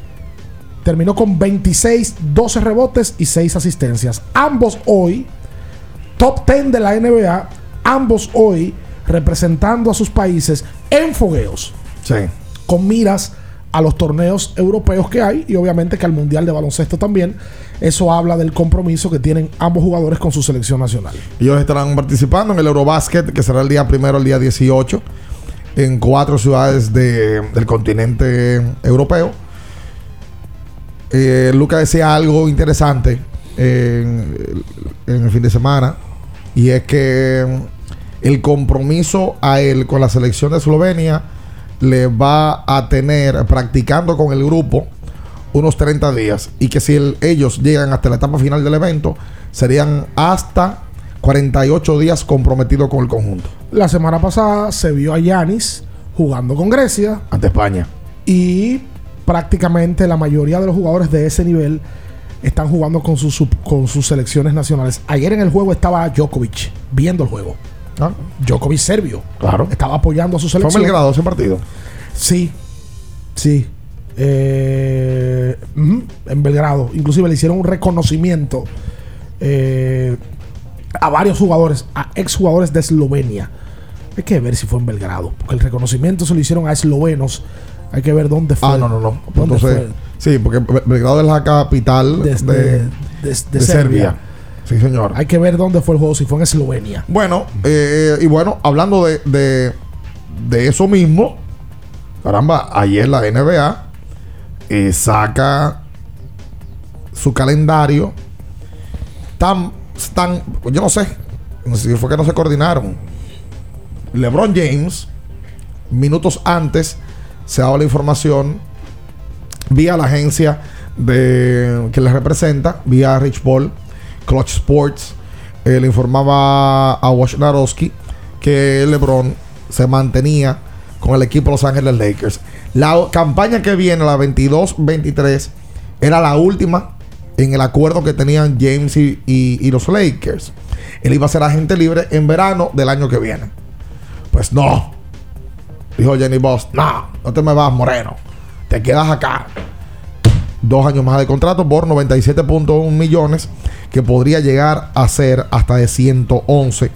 terminó con 26, 12 rebotes y 6 asistencias. Ambos hoy, top 10 de la NBA, ambos hoy representando a sus países en fogueos. Sí. Con miras a los torneos europeos que hay y obviamente que al Mundial de Baloncesto también. Eso habla del compromiso que tienen ambos jugadores con su selección nacional. Ellos estarán participando en el Eurobasket, que será el día primero, el día 18, en cuatro ciudades de- del continente europeo. Eh, Luca decía algo interesante en, en el fin de semana, y es que el compromiso a él con la selección de Eslovenia le va a tener practicando con el grupo unos 30 días y que si el- ellos llegan hasta la etapa final del evento serían hasta 48 días comprometidos con el conjunto La semana pasada se vio a Yanis jugando con Grecia ante España. y prácticamente la mayoría de los jugadores de ese nivel están jugando con sus, sub- con sus selecciones nacionales. Ayer en el juego estaba Djokovic viendo el juego. Djokovic serbio. Claro. Estaba apoyando a su ¿Fue selección. Belgrado ese partido? Sí, sí. eh, en Belgrado. Inclusive le hicieron un reconocimiento eh, a varios jugadores, a exjugadores de Eslovenia. Hay que ver si fue en Belgrado, porque el reconocimiento se lo hicieron a eslovenos. Hay que ver dónde fue. Ah, no, no, no. ¿Dónde Entonces, sí, porque Be- Belgrado es la capital de, de- de de Serbia. Serbia. Sí, señor. Hay que ver dónde fue el juego, si fue en Eslovenia. Bueno, eh, y bueno, hablando de, de, de eso mismo, caramba, ayer la NBA eh, saca su calendario tan, tan, yo no sé, no sé si fue que no se coordinaron. LeBron James, minutos antes, se daba la información vía la agencia de que le representa, vía Rich Paul, Clutch Sports, eh, le informaba a Wojnarowski que LeBron se mantenía con el equipo Los Ángeles Lakers. La campaña que viene, la 22-23, era la última en el acuerdo que tenían James y- y los Lakers. Él iba a ser agente libre en verano del año que viene. Pues no. Dijo Jenny Boss, no, no te me vas, Moreno. Te quedas acá. Dos años más de contrato por 97.1 millones, que podría llegar a ser hasta de 111.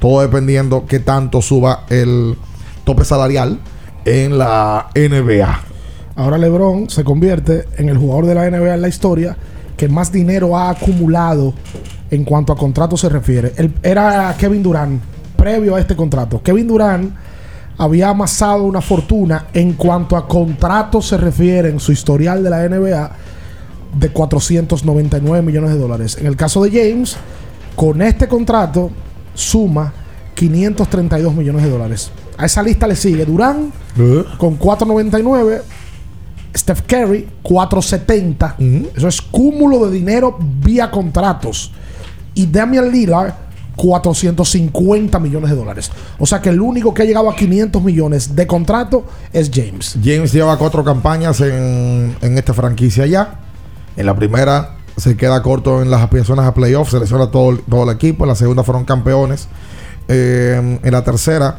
Todo dependiendo que tanto suba el tope salarial en la NBA. Ahora LeBron se convierte en el jugador de la NBA en la historia que más dinero ha acumulado en cuanto a contratos se refiere. Él era Kevin Durant previo a este contrato. Kevin Durant había amasado una fortuna en cuanto a contratos se refiere en su historial de la NBA de 499 millones de dólares. En el caso de James, con este contrato suma 532 millones de dólares. A esa lista le sigue Durant con 499, Steph Curry 470. Eso es cúmulo de dinero vía contratos. Y Damian Lillard 450 millones de dólares. O sea que el único que ha llegado a 500 millones de contrato es James. James lleva cuatro campañas en, en esta franquicia ya. En la primera se queda corto en las aspiraciones a playoffs, selecciona todo, todo el equipo. En la segunda fueron campeones. Eh, en la tercera,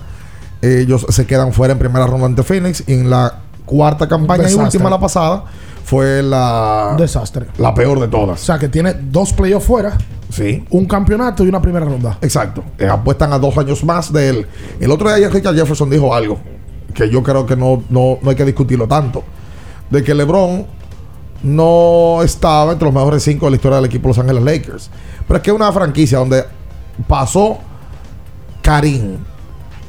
ellos se quedan fuera en primera ronda ante Phoenix. Y en la cuarta campaña y última, la pasada, fue la, desastre. la peor de O todas. sea que tiene dos playoffs fuera, Sí. un campeonato y una primera ronda. Exacto. Eh, apuestan a dos años más de él. El otro día ayer Richard Jefferson dijo algo que yo creo que no, no, no hay que discutirlo tanto. De que LeBron no estaba entre los mejores cinco de la historia del equipo Los Ángeles Lakers. Pero es que es una franquicia donde pasó Karim.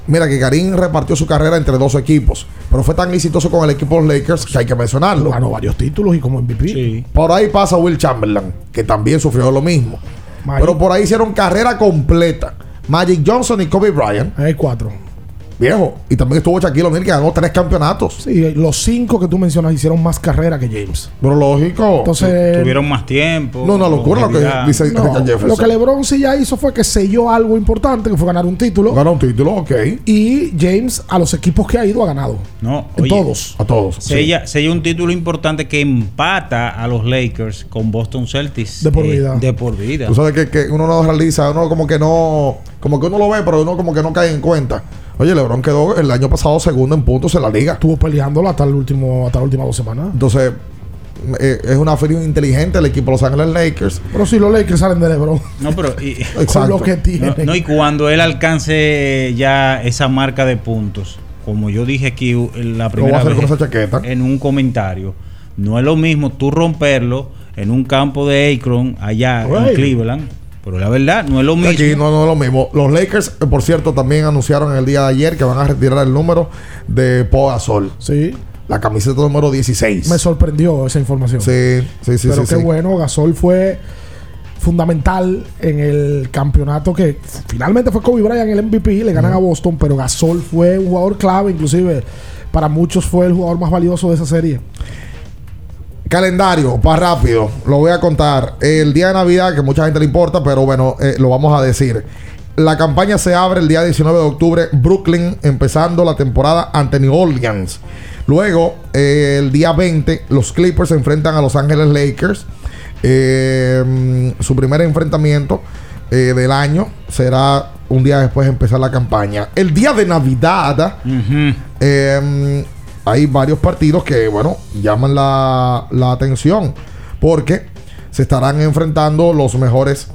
Mira que Karim repartió su carrera entre dos equipos. Pero fue tan exitoso con el equipo de los Lakers que hay que mencionarlo. Ganó varios títulos y como MVP. Por ahí pasa Will Chamberlain, que también sufrió lo mismo. Magic. Pero por ahí hicieron carrera completa. Magic Johnson y Kobe Bryant. Hay cuatro. Viejo. Y también estuvo Shaquille O'Neal, que ganó tres campeonatos. Sí, los cinco que tú mencionas hicieron más carrera que James. Pero lógico. Entonces, Tuvieron más tiempo. No, una locura lo que dice no, Richard Jefferson. lo que LeBron sí ya hizo fue que selló algo importante, que fue ganar un título. Ganó un título, ok. Y James a los equipos que ha ido ha ganado. No, En oye, todos. A todos. Sella, sella un título importante que empata a los Lakers con Boston Celtics. De por eh, vida. de por vida. Tú sabes que, que uno no realiza, uno como que no, como que uno lo ve, pero uno como que no cae en cuenta. Oye, LeBron quedó el año pasado segundo en puntos en la liga. Estuvo peleándolo hasta el último, hasta las últimas dos semanas. Entonces, eh, es una feria inteligente el equipo de Los Ángeles Lakers. Pero si los Lakers salen de LeBron. No, pero y, Con lo que tienen. no, no, y cuando él alcance ya esa marca de puntos, como yo dije aquí en la primera hacer vez con esa chaqueta. en un comentario, no es lo mismo tú romperlo en un campo de Akron allá en. Cleveland, pero la verdad no es lo mismo. Aquí no, no es lo mismo. Los Lakers, eh, por cierto, también anunciaron el día de ayer que van a retirar el número de Gasol. Sí. La camiseta número 16. Me sorprendió esa información. Sí, sí, sí. Pero sí, qué sí. bueno, Gasol fue fundamental en el campeonato que finalmente fue Kobe Bryant el MVP, le ganan a Boston, pero Gasol fue un jugador clave, inclusive para muchos fue el jugador más valioso de esa serie. Calendario, para rápido, lo voy a contar. El día de Navidad, que mucha gente le importa, pero bueno, eh, lo vamos a decir. La campaña se abre el día 19 de octubre, Brooklyn, empezando la temporada ante New Orleans. Luego, eh, el día 20, los Clippers se enfrentan a Los Ángeles Lakers. Eh, su primer enfrentamiento eh, del año será un día después de empezar la campaña. El día de Navidad, hay varios partidos que, bueno, llaman la, atención porque se estarán enfrentando los mejores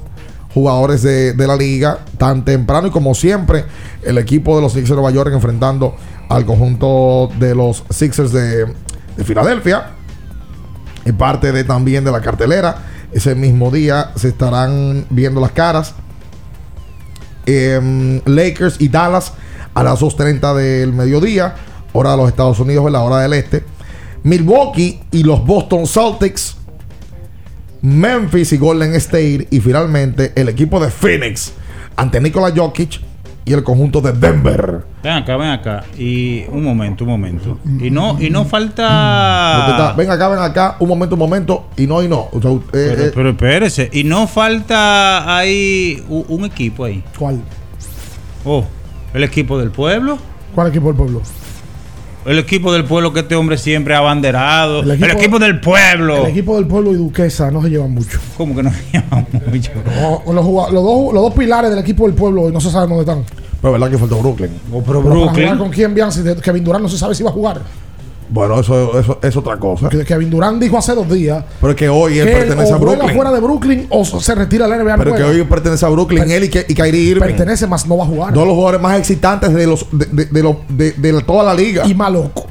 jugadores de, la liga tan temprano y como siempre el equipo de los Sixers de Nueva York enfrentando al conjunto de los Sixers de, de Filadelfia. Y parte de también de la cartelera. Ese mismo día se estarán viendo las caras. Em, Lakers y Dallas a las 2.30 del mediodía, hora de los Estados Unidos, en la hora del este. Milwaukee y los Boston Celtics. Memphis y Golden State. Y finalmente el equipo de Phoenix ante Nikola Jokic y el conjunto de Denver. Ven acá, ven acá. Y un momento, un momento. Y no, y no falta. ven acá, ven acá, un momento, un momento, y no, y no. O sea, eh, Pero, eh, pero espérese. Y no falta ahí un equipo ahí. ¿Cuál? Oh, el equipo del pueblo. ¿Cuál equipo del pueblo? El equipo del pueblo que este hombre siempre ha abanderado. El equipo- equipo, del pueblo. El equipo del pueblo y Duquesa no se llevan mucho. ¿Cómo que no se llevan mucho? No, los, dos, los dos pilares del equipo del pueblo no se sabe dónde están. Pero verdad que faltó Brooklyn. pero Pero para jugar con quién, Bianchi, Kevin Durant no se sabe si va a jugar. Bueno, eso, eso es otra cosa. Que Kevin Durant dijo hace dos días Pero es que hoy él que él pertenece o a Brooklyn. fuera de Brooklyn o se retira de la NBA. Pero no que hoy pertenece a Brooklyn, él y, que- y Kyrie Irving. Pertenece, más no va a jugar. Dos de los jugadores más excitantes de los de, de, de los- de- de toda la liga. Y más loco.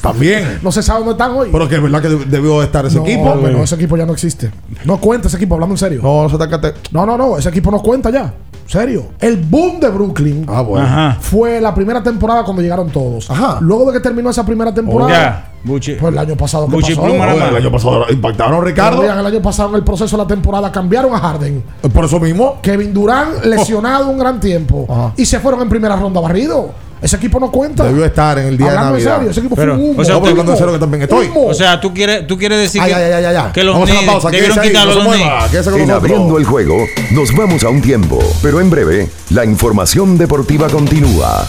También. No se sabe dónde están hoy. Pero que es verdad que debió estar ese no, equipo. bueno, ese equipo ya no existe. No cuenta ese equipo, hablando en serio. No, no se está No, no, no, ese equipo no cuenta ya. Serio. El boom de Brooklyn Ah, bueno. Ajá. fue la primera temporada cuando llegaron todos. Ajá. Luego de que terminó esa primera temporada, Ya, Buchi. pues el año pasado ¿qué Buchi pasó? Pluma el año pasado impactaron a Ricardo. Oigan, el año pasado en el proceso de la temporada cambiaron a Harden. Por eso mismo. Kevin Durant lesionado un gran tiempo. Ajá. Y se fueron en primera ronda barrido. Ese equipo no cuenta. Debió estar en el día Hablando de Navidad. serio, ese equipo Pero, fue un humo. o sea, no, pero hablando Humo. serio que también estoy. Humo. O sea, tú quieres, tú quieres decir Ay, que, ay, ay, ay, ay. que los Vamos a pausa. debieron ahí, quitar no los mueva, En nosotros. abriendo el juego, nos vamos a un tiempo, pero en breve, la información deportiva continúa.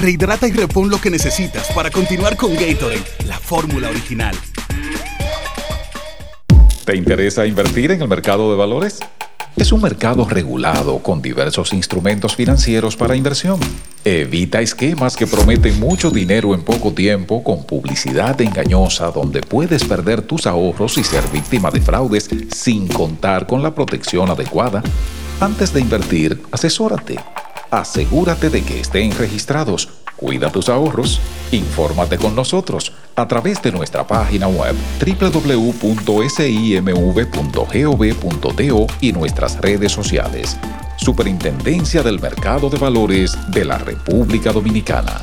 Rehidrata y repon lo que necesitas para continuar con Gatorade, la fórmula original. ¿Te interesa invertir en el mercado de valores? Es un mercado regulado con diversos instrumentos financieros para inversión. Evita esquemas que prometen mucho dinero en poco tiempo con publicidad engañosa donde puedes perder tus ahorros y ser víctima de fraudes sin contar con la protección adecuada. Antes de invertir, asesórate. Asegúrate de que estén registrados. Cuida tus ahorros. Infórmate con nosotros a través de nuestra página web www.simv.gov.do y nuestras redes sociales. Superintendencia del Mercado de Valores de la República Dominicana.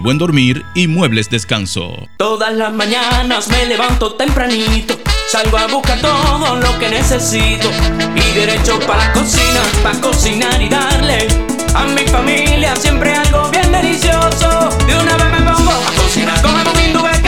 buen dormir y muebles descanso. Todas las mañanas me levanto tempranito, salgo a buscar todo lo que necesito y derecho para la cocina, para cocinar y darle a mi familia siempre algo bien delicioso. De una vez me pongo a cocinar con jamón indubeca,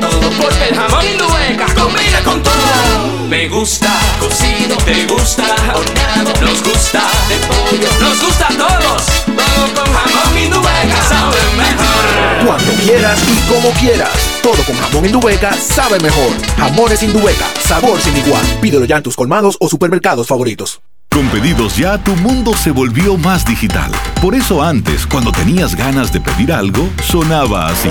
todo porque el jamón indubeca combina con todo. Me gusta cocido, te gusta horneado, nos gusta de pollo, nos gusta a todos. Todo con jamón indubeca sabe mejor. Cuando quieras y como quieras. Todo con jamón Indubeca sabe mejor. Jamones Indubeca, sabor sin igual. Pídelo ya en tus colmados o supermercados favoritos. Con pedidos ya, tu mundo se volvió más digital. Por eso antes, cuando tenías ganas de pedir algo, sonaba así.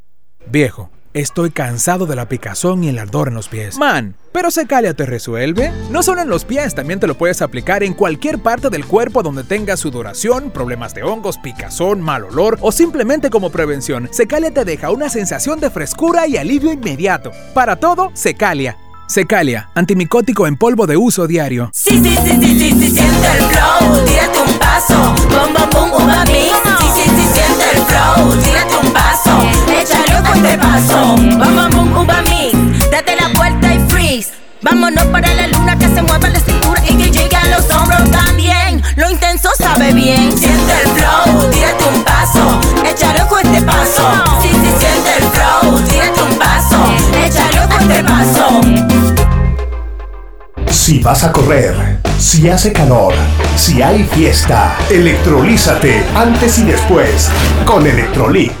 Viejo, estoy cansado de la picazón y el ardor en los pies. Man, ¿pero Secalia te resuelve? No solo en los pies, también te lo puedes aplicar en cualquier parte del cuerpo donde tengas sudoración, problemas de hongos, picazón, mal olor o simplemente como prevención. Secalia te deja una sensación de frescura y alivio inmediato. Para todo, Secalia. Secalia, antimicótico en polvo de uso diario. Sí, sí, sí, sí, sí, sí, siente el flow, tírate un paso, bom, bom. Sí, sí, sí, siente el flow, tírate un paso, te paso. Bom, bom, bom, uva mix, date la vuelta y freeze. Vámonos para la luna que se mueva la cintura y que llegue a los hombros también. Lo intenso sabe bien. Siente el flow, tírate un paso, échale ojo y te paso. Sí, sí, siente el flow, tírate un paso, échale ojo y te paso. Si vas a correr, si hace calor, si hay fiesta, electrolízate antes y después con Electrolit.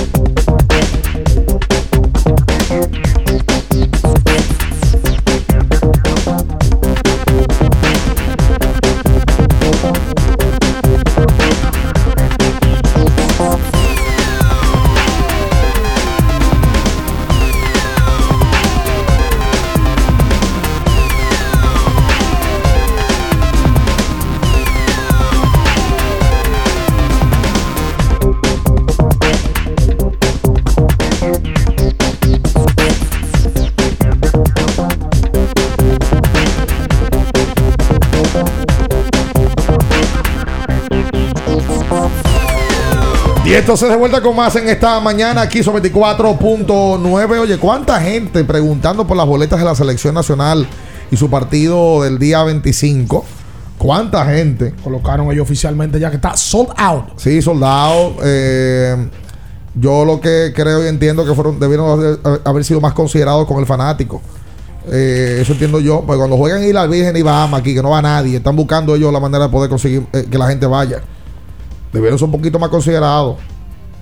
Y entonces de vuelta con más en esta mañana aquí sobre 24.9. Oye, ¿cuánta gente preguntando por las boletas de la selección nacional y su partido del día 25? ¿Cuánta gente? Colocaron ellos oficialmente ya que está sold out. Sí, soldado. Eh, yo lo que creo y entiendo que fueron debieron haber, haber sido más considerados con el fanático. Eh, eso entiendo yo. Pues cuando juegan al Virgen y Bahama aquí, que no va nadie, están buscando ellos la manera de poder conseguir eh, que la gente vaya. Debieron ser un poquito más considerados.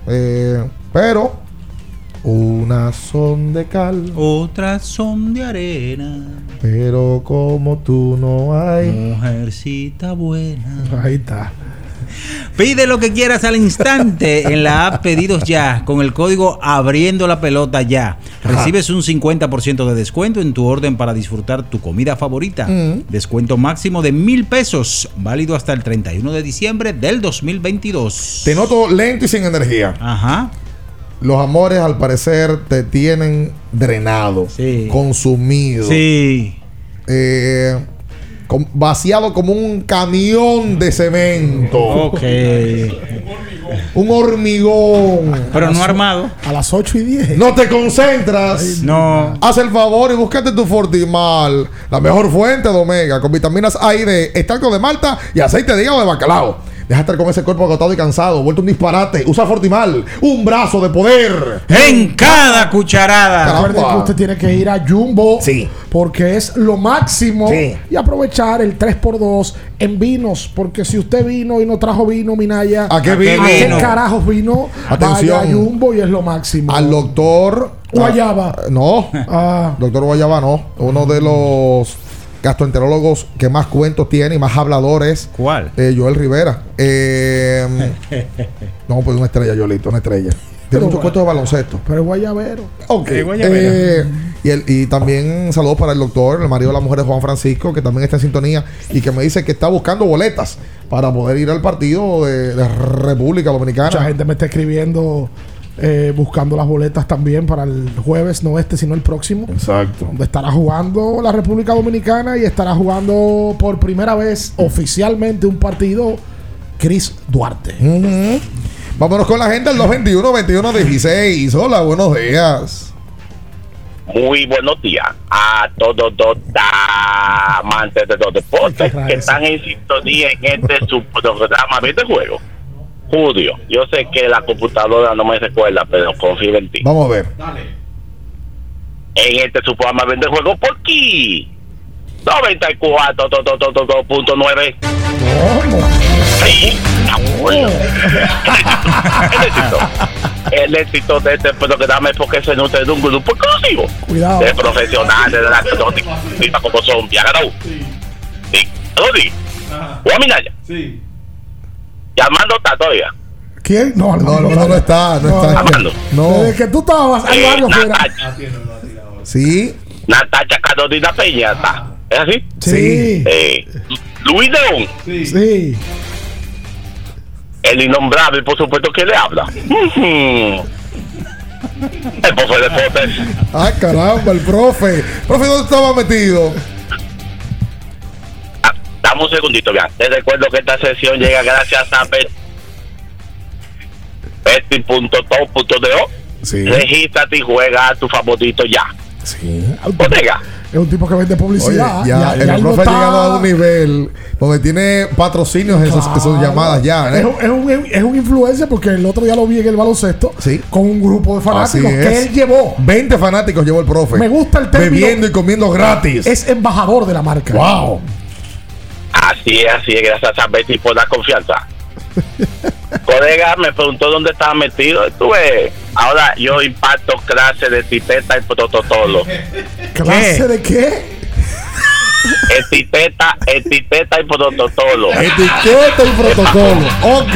Eh, pero unas son de cal, Otras son de arena. pero como tú no hay. Mujercita buena. Ahí está. Pide lo que quieras al instante en la app Pedidos Ya con el código Abriendo la Pelota Ya. Recibes un 50% de descuento en tu orden para disfrutar tu comida favorita. Mm. Descuento máximo de mil pesos, válido hasta el 31 de diciembre del 2022. Te noto lento y sin energía. Ajá. Los amores, al parecer, te tienen drenado, consumido. Sí. Eh, vaciado como un camión de cemento. Ok. Un hormigón. Pero no armado. A las 8 y 10. No te concentras. No. Haz el favor y búscate tu Fortimal, la mejor fuente de omega, con vitaminas A y D, extracto de malta y aceite de hígado de bacalao. Deja de estar con ese cuerpo agotado y cansado, vuelto un disparate. Usa Fortimal, un brazo de poder. En cada cucharada. Recuerde que usted tiene que ir a Jumbo. Sí. Porque es lo máximo. Sí. Y aprovechar el 3x2 en vinos. Porque si usted vino y no trajo vino, Minaya. ¿A qué vino? ¿A qué carajos vino? Atención. Vaya a Jumbo y es lo máximo. Al doctor Guayaba. Ah, no, Ah. doctor Guayaba no. Uno de los gastroenterólogos que más cuentos tiene y más habladores. ¿Cuál? Eh, Joel Rivera. Eh, no, pues una estrella, Joelito, una estrella. Tiene muchos cuentos de baloncesto. Pero es guayabero. Ok. Es. Eh, y, el- y también saludos para el doctor, el marido de la mujer de Juan Francisco, que también está en sintonía y que me dice que está buscando boletas para poder ir al partido de, de República Dominicana. Mucha gente me está escribiendo eh, buscando las boletas también para el jueves, no este, sino el próximo. Exacto. Donde estará jugando la República Dominicana y estará jugando por primera vez oficialmente un partido Chris Duarte. Vámonos con la gente al 221-2116. Hola, buenos días. Muy buenos días a todos los amantes de los deportes que están en sintonía en este su programa de juego. Julio, yo sé que la computadora no me recuerda, pero confío en ti. Vamos a ver. En este su programa de juego por aquí. 94.9. Sí. El éxito. El éxito de este programa es porque se nutre de un grupo exclusivo Cuidado. de profesionales de la como son Piagarau. Sí. Rodi. Juan Minaya. Sí. Llamando está todavía. ¿Quién? No, No, no, no, no está, no está. Armando. No. Desde que tú estabas, hay Eh, varios fuera. Sí. Natacha Carolina Peña está. ¿Es así? Sí. Eh, Luis León. Sí. El innombrable, por supuesto, que le habla. El profe de. Ah, caramba, el profe. Profe, ¿dónde estaba metido? Dame un segundito, vean. Les recuerdo que esta sesión llega gracias a Bet- Betty.top.do. Sí. Regístrate y juega a tu favorito ya. Sí. Es un tipo que vende Oye, publicidad. ya, el profe ha llegado a un nivel donde tiene patrocinios esas, esas llamadas ya. Es ¿eh? un, es, un, es un influencer porque el otro día lo vi en el baloncesto con un grupo de fanáticos que es. él llevó. 20 fanáticos llevó el profe. Me gusta el término. Bebiendo y comiendo gratis. Es embajador de la marca. Wow. Así es, así es, gracias a Betty por la confianza. Colega me preguntó dónde estaba metido. Estuve. Ahora yo imparto clase de titeta y prototolo. ¿Clase de qué? Etiteta, etiteta y prototolo. Etiqueta y protocolo. Ok.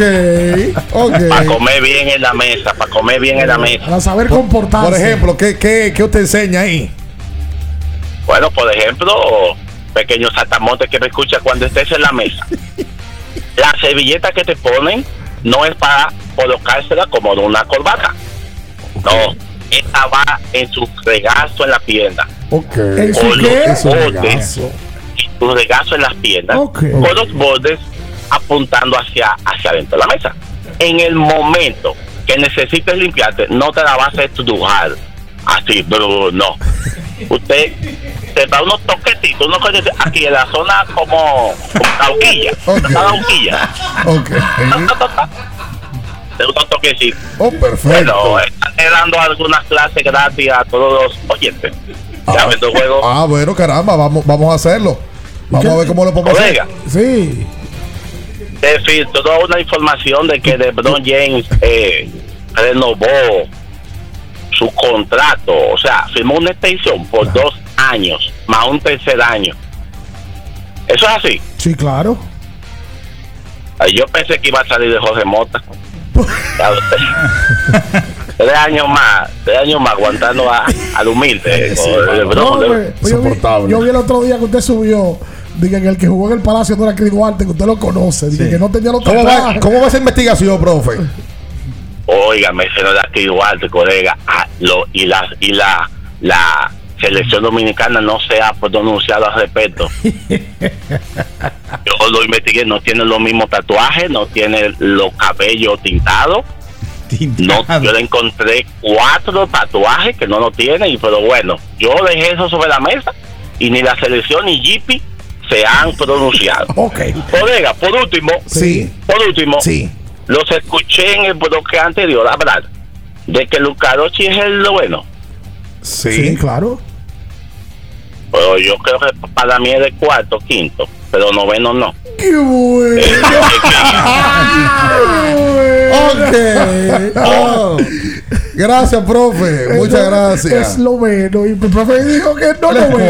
Ok. Para comer bien en la mesa, para comer bien en la mesa. Para saber comportarse. Por ejemplo, ¿qué, qué, qué usted enseña ahí? Bueno, por ejemplo, pequeño saltamonte que me escucha cuando estés en la mesa. La servilleta que te ponen no es para colocársela como de una corbata. No, esta va en su regazo en la pierna. Ok. ¿En Con los qué? En su bordes, regazo. y tu regazo en las piernas, Ok. con los bordes apuntando hacia, hacia adentro de la mesa. En el momento que necesites limpiarte, no te la vas a estrujar así, pero no. Usted te da unos toquetitos, unos toquetitos aquí en la zona como, como la horquilla, la horquilla. Ok. De unos toquecitos. Oh, perfecto. Bueno, están dando algunas clases gratis a todos los oyentes. Ya viendo el juego. Ah, bueno, caramba, vamos, vamos a hacerlo. Vamos a ver cómo lo podemos hacer. Sí. se filtró una información de que LeBron James eh, renovó su contrato, o sea, firmó una extensión por dos años, más un tercer año. Eso es así. Sí, claro. Ay, Yo pensé que iba a salir de Jorge Mota. Tres años más, tres años más aguantando a- al humilde. o No, hombre, pues yo, vi, yo vi el otro día que usted subió. Dije que el que jugó en el Palacio no era Chris Duarte, que usted lo conoce. Dije que no tenía los ¿Cómo va. ¿Cómo va esa investigación, profe? Óigame, se nos da que igual, colega, ah, lo, y la y la la selección dominicana no se ha pronunciado al respecto. Yo lo investigué, no tiene los mismos tatuajes, no tiene los cabellos tintados. No, yo le encontré cuatro tatuajes que no lo tiene, y pero bueno, yo dejé eso sobre la mesa y ni la selección ni Jippy se han pronunciado. Ok. Colega, por último, Sí. por último, Sí. Los escuché en el bloque anterior hablar de que Lucarochi es el bueno. Sí, claro. Pero yo creo que para mí es de cuarto, quinto, pero noveno no. ¡Qué bueno! Ok. Oh. Gracias, profe. Muchas Es gracias. lo menos. Y el profe dijo que no lo es bueno.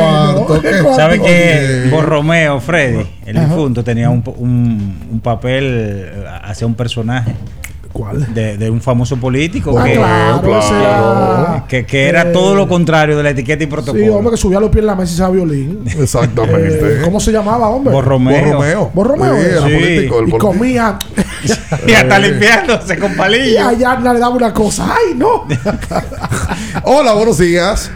cuarto, ¿qué? Es cuarto. ¿Sabe que. Borromeo, Freddy, el difunto, tenía un, un, un papel eh, hacia un personaje? ¿Cuál? De, de un famoso político Ah, que, claro, ese era- que, que era eh, todo lo contrario de la etiqueta y Sí, protocolo. hombre, que subía los pies en la mesa y sabía violín. Exactamente. Eh, ¿Cómo se llamaba, hombre? Borromeo. Borromeo. Borromeo. Sí, era Sí. político. el Y político. comía. y hasta limpiándose con Y palillos. allá le daba una cosa. ¡Ay, no! Hola, buenos días.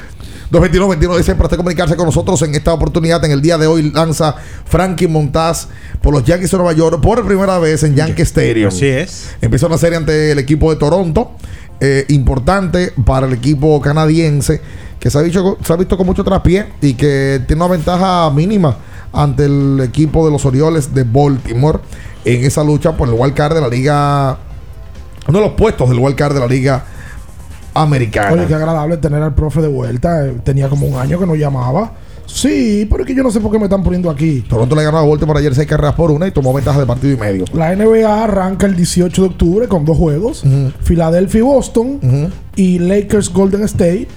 221-21 dice para usted comunicarse con nosotros en esta oportunidad. En el día de hoy lanza Frankie Montaz por los Yankees de Nueva York por primera vez en Yankee Stadium. Así es. Empieza una serie ante el equipo de Toronto. eh, importante para el equipo canadiense que se ha, visto, se ha visto con mucho traspié y que tiene una ventaja mínima ante el equipo de los Orioles de Baltimore en esa lucha por el wild card de la liga uno de los puestos del wild card de la liga americana Oye, qué agradable tener al profe de vuelta. Eh, Tenía como un año que no llamaba. Sí, pero es que yo no sé por qué me están poniendo aquí. Toronto le ganó a Baltimore ayer 6 carreras por una y tomó ventaja de partido y medio La NBA arranca el 18 de octubre con dos juegos. Filadelfia y Boston. Y Lakers Golden State.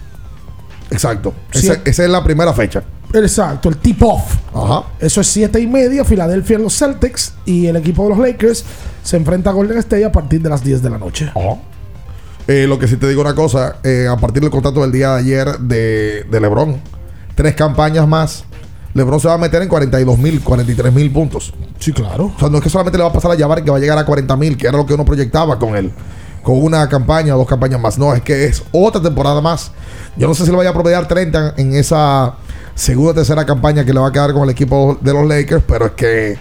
exacto Sí. Esa, esa es la primera fecha Exacto, el tip-off. Ajá. Eso es 7 y media. Filadelfia en los Celtics. Y el equipo de los Lakers se enfrenta a Golden State a partir de las 10 de la noche. Eh, lo que sí te digo una cosa, eh, a partir del contrato del día de ayer de, de LeBron, tres campañas más, LeBron se va a meter en 42 mil, 43 mil puntos. Sí, claro. O sea, no es que solamente le va a pasar a Jabari que va a llegar a 40 mil, que era lo que uno proyectaba con él, con una campaña o dos campañas más. No, es que es otra temporada más. Yo no sé si le vaya a promediar 30 en esa segunda o tercera campaña que le va a quedar con el equipo de los Lakers, pero es que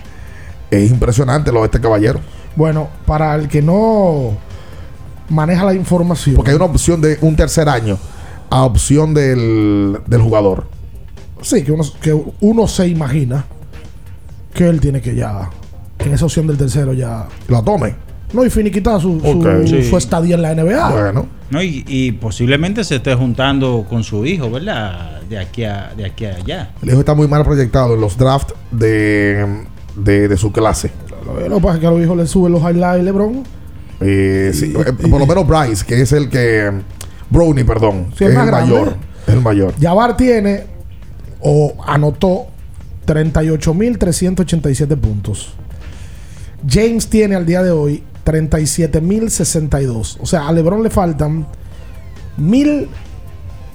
es impresionante lo de este caballero. Bueno, para el que no maneja la información. Porque hay una opción de un tercer año a opción del, del jugador. Sí, que uno, que uno se imagina que él tiene que ya, en esa opción del tercero ya... La tome. No, y finiquitar su, su. Sí. su estadía en la NBA. Bueno. No, y, y posiblemente se esté juntando con su hijo, ¿verdad? De aquí a, de aquí a allá. El hijo está muy mal proyectado en los drafts de, de, de su clase. Lo que pasa es que a los hijos le suben los highlights LeBron. Eh, sí, eh, por lo menos Bryce, que es el que. Brownie, perdón. Sí, que es el grande. mayor. Es el mayor. Jabbar tiene o anotó 38.387 puntos. James tiene al día de hoy 37.062. O sea, a LeBron le faltan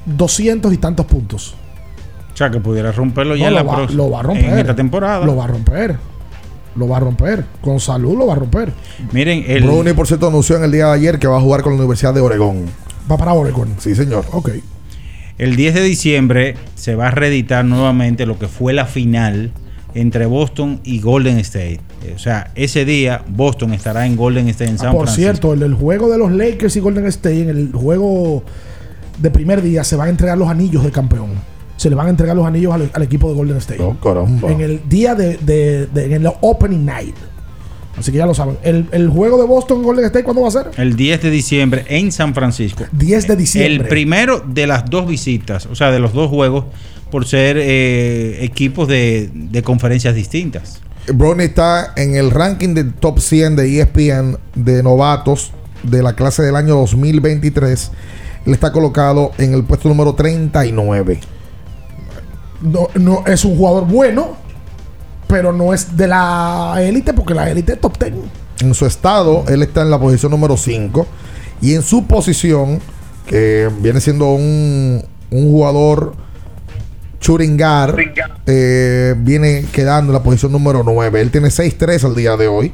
1.200 y tantos puntos. O sea, que pudiera romperlo ya No, en lo, la va, próxima. lo va a romper. En esta temporada. Lo va a romper. Lo va a romper. Con salud lo va a romper. Miren, el, Brownie, por cierto, anunció en el día de ayer que va a jugar con la Universidad de Oregón. Va para Oregon. Sí, señor. Ok. el 10 de diciembre se va a reeditar nuevamente lo que fue la final entre Boston y Golden State. O sea, ese día Boston estará en Golden State en Ah, San por Francisco. cierto, el, el juego de los Lakers y Golden State, en el juego de primer día, se van a entregar los anillos de campeón. Se le van a entregar los anillos al, al equipo de Golden State. Oh, caramba. En el día de, de- de- en el opening night. Así que ya lo saben. El, el juego de Boston Golden State, ¿cuándo va a ser? El 10 de diciembre en San Francisco. 10 de diciembre. El primero de las dos visitas, o sea, de los dos juegos, por ser eh, equipos de, de conferencias distintas. Brownie está en el ranking del top 100 de ESPN de novatos de la clase del año 2023. Él está colocado en el puesto número 39. No, no es un jugador bueno, pero no es de la élite, porque la élite es top 10. En su estado, él está en la posición número 5. Y en su posición, que viene siendo un, un jugador churingar, eh, viene quedando en la posición número 9. Él tiene 6-3 al día de hoy.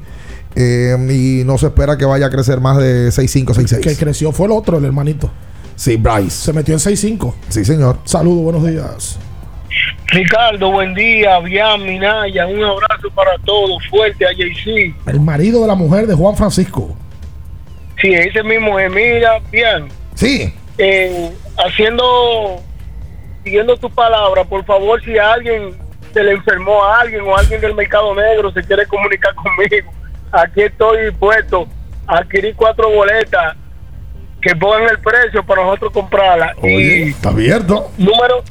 eh, y no se espera que vaya a crecer más de 6-5, Que 6-6. creció fue el otro, el hermanito. Sí, Bryce. Se metió en 6-5. Sí, señor. Saludos, buenos días. Ricardo, buen día. Bian, Minaya, un abrazo para todos. Fuerte a JC. El marido de la mujer de Juan Francisco. Sí, ese mismo es. Mira, bien. Sí. Eh, haciendo, siguiendo tu palabra, por favor, si alguien se le enfermó a alguien o alguien del mercado negro se quiere comunicar conmigo, aquí estoy dispuesto a adquirir cuatro boletas que pongan el precio para nosotros comprarlas. Oye, Y está abierto. número,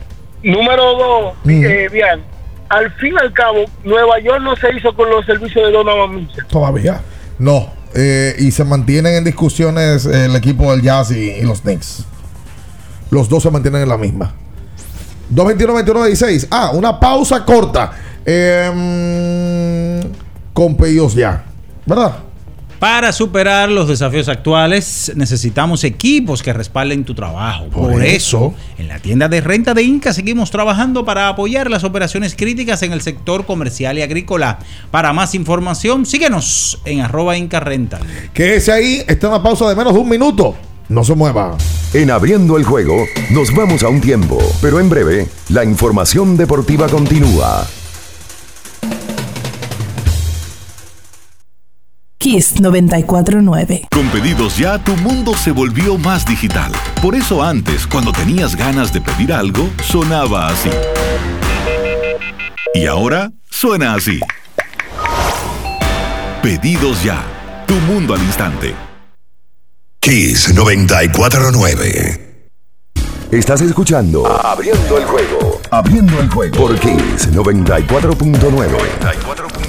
número dos, Mm. eh, bien, al fin y al cabo, Nueva York no se hizo con los servicios de Donovan Mitchell. Todavía. No. eh, y se mantienen en discusiones el equipo del Jazz y, y los Knicks. Los dos se mantienen en la misma. 221-21-16. Ah, una pausa corta. Em, con pedidos ya. ¿Verdad? Para superar los desafíos actuales, necesitamos equipos que respalden tu trabajo. Por, Por eso, eso. en la tienda de renta de Inca seguimos trabajando para apoyar las operaciones críticas en el sector comercial y agrícola. Para más información, síguenos en arroba Inca Rental. Que ese ahí está una pausa de menos de un minuto. No se mueva. En abriendo el juego, nos vamos a un tiempo, pero en breve, la información deportiva continúa. Kiss 949. Con pedidos ya, tu mundo se volvió más digital. Por eso antes, cuando tenías ganas de pedir algo, sonaba así. Y ahora suena así. Pedidos ya. Tu mundo al instante. Kiss 949. Estás escuchando Abriendo el juego. Abriendo el juego por Kiss 94.9.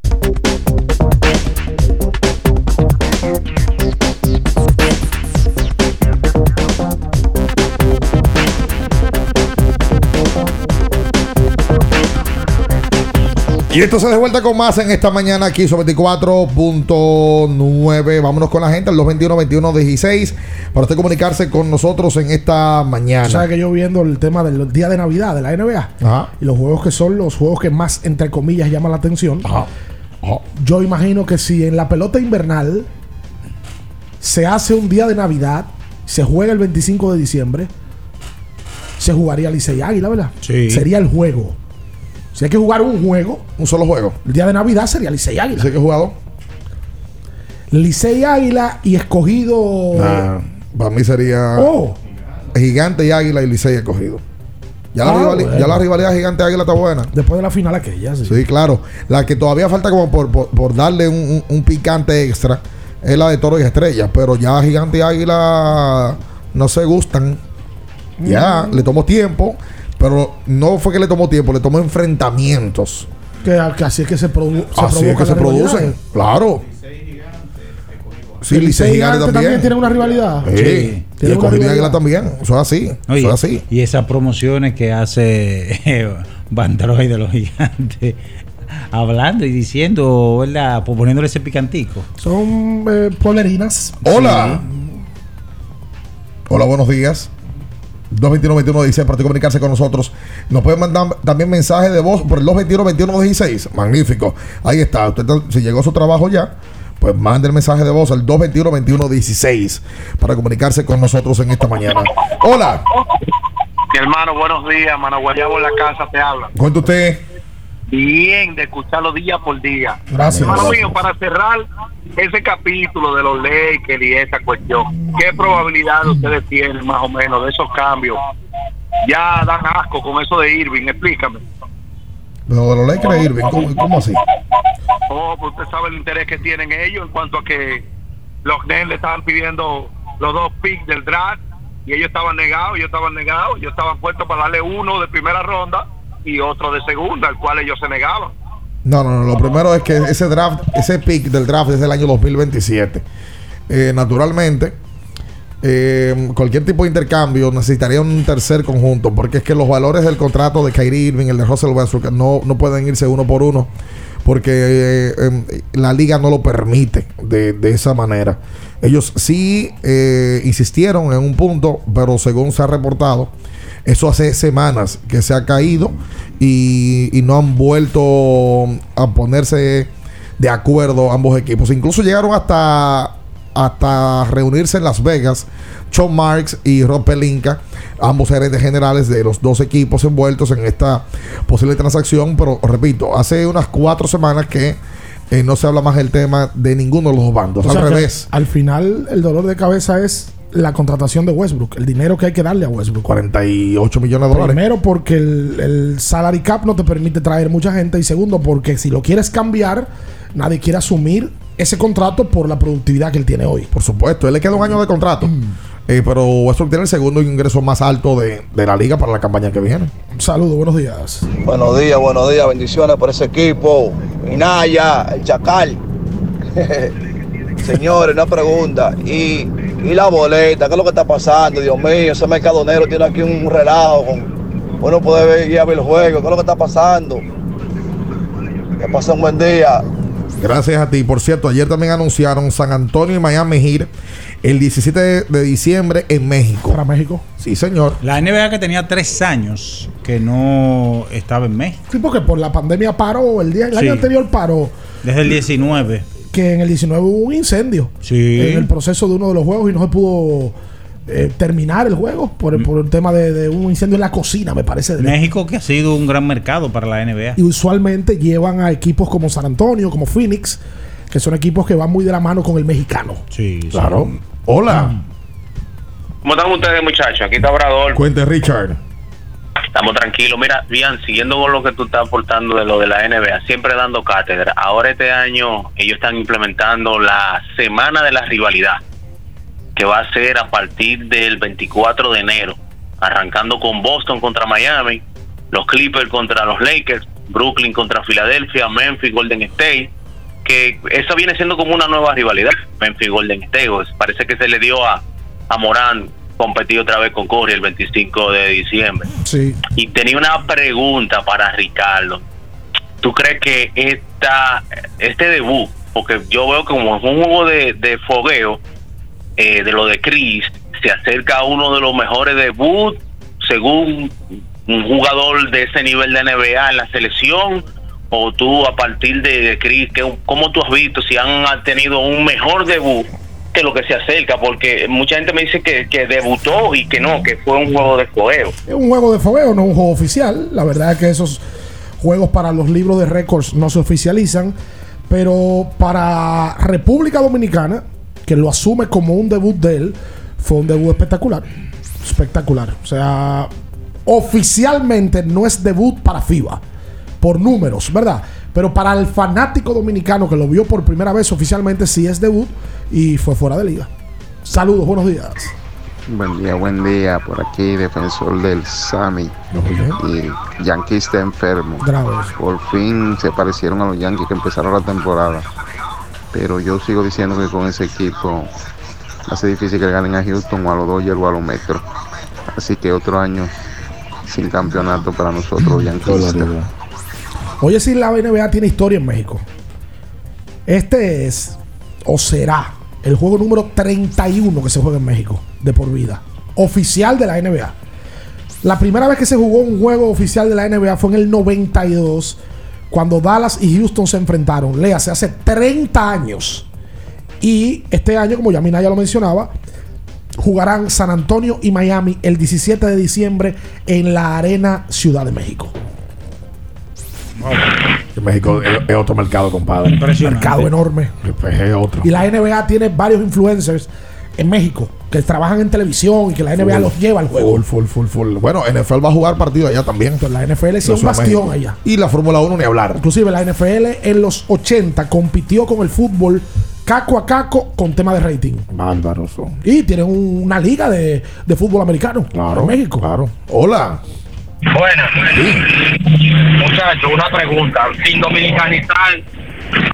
Y esto se de vuelta con más en esta mañana aquí sobre 24.9. Vámonos con la gente al 221-21-16 para usted comunicarse con nosotros en esta mañana. Sea que yo viendo el tema del día de Navidad de la NBA y los juegos que son los juegos que más, entre comillas, llaman la atención. Yo imagino que si en la pelota invernal se hace un día de Navidad, se juega el 25 de diciembre, se jugaría Licey Águila, ¿verdad? Sí. Sería el juego. Si hay que jugar un juego, un solo juego. El día de Navidad sería Licey Águila. ¿Sí que jugado? Licey Águila y escogido. Nah, para mí sería Oh. Gigante y Águila y Licey escogido. Ya, la, Ah, rivali- bueno. ya la rivalidad Gigante Águila está buena. Después de la final aquella, sí. Sí, claro. La que todavía falta como por, por- por darle un, un- un picante extra es la de Toro y Estrellas. Pero ya Gigante y Águila no se gustan. Ya, Mm. le tomó tiempo. Pero no fue que le tomó tiempo, le tomó enfrentamientos. Que, que así es que se, produ- se Así es que se producen. Claro. Sí, Licey Gigante Gigante también. también tiene una rivalidad. Sí. Sí. Y Tiene el. Águila también. Eso es así. Oye, Eso es así. Y esas promociones que hace Bandroid de los gigantes, hablando y diciendo, ¿verdad? Pues poniéndole ese picantico. Son eh, polerinas. Hola. Hola, buenos días. 221-2116 para comunicarse con nosotros. Nos pueden mandar también mensaje de voz por el 221-2116. Magnífico. Ahí está. Usted si llegó a su trabajo ya, pues mande el mensaje de voz al 221-2116 para comunicarse con nosotros en esta mañana. Hola. Mi hermano, buenos días, mano Guayabo en la casa te habla. Cuenta usted. Bien, de escucharlo día por día. Gracias. Hermano mío, para cerrar ese capítulo de los Lakers y esa cuestión, ¿qué probabilidad ustedes tienen más o menos de esos cambios? Ya dan asco con eso de Irving, explícame. Pero de los Lakers, Irving, ¿cómo, cómo así? Oh, pues usted sabe el interés que tienen ellos en cuanto a que los Nets le estaban pidiendo los dos picks del draft y ellos estaban negados, ellos estaban negados, ellos estaban puestos para darle uno de primera ronda y otro de segunda, al cual ellos se negaban. No, no, no. Lo primero es que ese draft, ese pick del draft es del año 2027. Eh, naturalmente, eh, cualquier tipo de intercambio necesitaría un tercer conjunto, porque es que los valores del contrato de Kyrie Irving, el de Russell Westbrook, no, no pueden irse uno por uno, porque eh, em, la liga no lo permite de, de esa manera. Ellos sí eh, insistieron en un punto, pero según se ha reportado, eso hace semanas que se ha caído y, y no han vuelto a ponerse de acuerdo ambos equipos. Incluso llegaron hasta, hasta reunirse en Las Vegas. Sean Marks y Rob Pelinka, ambos gerentes generales de los dos equipos envueltos en esta posible transacción. Pero repito, hace unas cuatro semanas que eh, no se habla más del tema de ninguno de los dos bandos. O Al sea revés. Al final, el dolor de cabeza es la contratación de Westbrook, el dinero que hay que darle a Westbrook. 48 millones de dólares. Primero, porque el, el salary cap no te permite traer mucha gente. Y segundo, porque si lo quieres cambiar, nadie quiere asumir ese contrato por la productividad que él tiene hoy. Por supuesto, él le queda un año de contrato. Eh, pero Westbrook tiene el segundo ingreso más alto de, de la liga para la campaña que viene. Saludos, buenos días. Buenos días, buenos días, bendiciones por ese equipo. Minaya, el Chacal. Señores, una pregunta. ¿Y, y la boleta? ¿Qué es lo que está pasando? Dios mío, ese mercadonero tiene aquí un relajo. Con, uno puede ver, ir a ver el juego. ¿Qué es lo que está pasando? Que pase un buen día. Gracias a ti. Por cierto, ayer también anunciaron San Antonio y Miami Heat el 17 de, de diciembre en México. Para México. Sí, señor. La NBA que tenía tres años que no estaba en México. Sí, porque por la pandemia paró, el día el Sí. año anterior paró. Desde el 19. Que en el 19 hubo un incendio. Sí. En el proceso de uno de los juegos y no se pudo eh, terminar el juego por, el- por el tema de, de un incendio en la cocina, me parece. México que ha sido un gran mercado para la NBA. Y usualmente llevan a equipos como San Antonio, como Phoenix, que son equipos que van muy de la mano con el mexicano. Sí, Claro. Hola. ¿Cómo están ustedes, muchachos? Aquí está Obrador. Cuente, Richard. Estamos tranquilos. Mira, bien, siguiendo con lo que tú estás aportando de lo de la NBA, siempre dando cátedra. Ahora este año ellos están implementando la semana de la rivalidad, que va a ser a partir del 24 de enero, arrancando con Boston contra Miami, los Clippers contra los Lakers, Brooklyn contra Filadelfia, Memphis, Golden State, que eso viene siendo como una nueva rivalidad, Memphis Golden State. Pues parece que se le dio a, a Morán competir otra vez con Curry el 25 de diciembre. Sí. Y tenía una pregunta para Ricardo. ¿Tú crees que esta, este debut, porque yo veo como es un juego de, de fogueo, eh, de lo de Chris, se acerca a uno de los mejores debuts según un jugador de ese nivel de NBA en la selección? ¿O tú a partir de, de Chris, que, cómo tú has visto si han tenido un mejor debut que lo que se acerca? Porque mucha gente me dice que, que debutó y que no, que fue un juego de fogueo. Es un juego de fogueo, no un juego oficial. La verdad es que esos juegos para los libros de récords no se oficializan. Pero para República Dominicana, que lo asume como un debut de él, fue un debut espectacular. Espectacular. O sea, oficialmente no es debut para FIBA. Por números, ¿verdad? Pero para el fanático dominicano que lo vio por primera vez oficialmente, sí es debut y fue fuera de liga. Saludos, buenos días. Buen día, buen día. Por aquí, defensor del Sami. Y Yankee está enfermo. Graves. Por fin se parecieron a los Yankees que empezaron la temporada. Pero yo sigo diciendo que con ese equipo hace difícil que ganen a Houston o a los Dodgers o a los Metros. Así que otro año sin campeonato para nosotros, Yankees. Oye, si la NBA tiene historia en México. Este es, o será, el juego número 31 que se juega en México, de por vida. Oficial de la NBA. La primera vez que se jugó un juego oficial de la NBA fue en el 92, cuando Dallas y Houston se enfrentaron. Léase, hace 30 años. Y este año, como ya Minaya lo mencionaba, jugarán San Antonio y Miami el 17 de diciembre en la Arena Ciudad de México. México es, es otro mercado, compadre. Mercado enorme. Pues es otro. Y la NBA tiene varios influencers en México que trabajan en televisión y que la NBA Full. los lleva al juego. Full, full, full, full. Bueno, NFL va a jugar partido allá también. la NFL sí es un bastión México. allá. Y la Fórmula 1 ni hablar. Inclusive la NFL en los 80 compitió con el fútbol caco a caco con tema de rating. Bárbaros. Y tienen un- una liga de, de fútbol americano en México. Claro. Hola. Buenas. Muchachos, una pregunta. Sin dominicanizar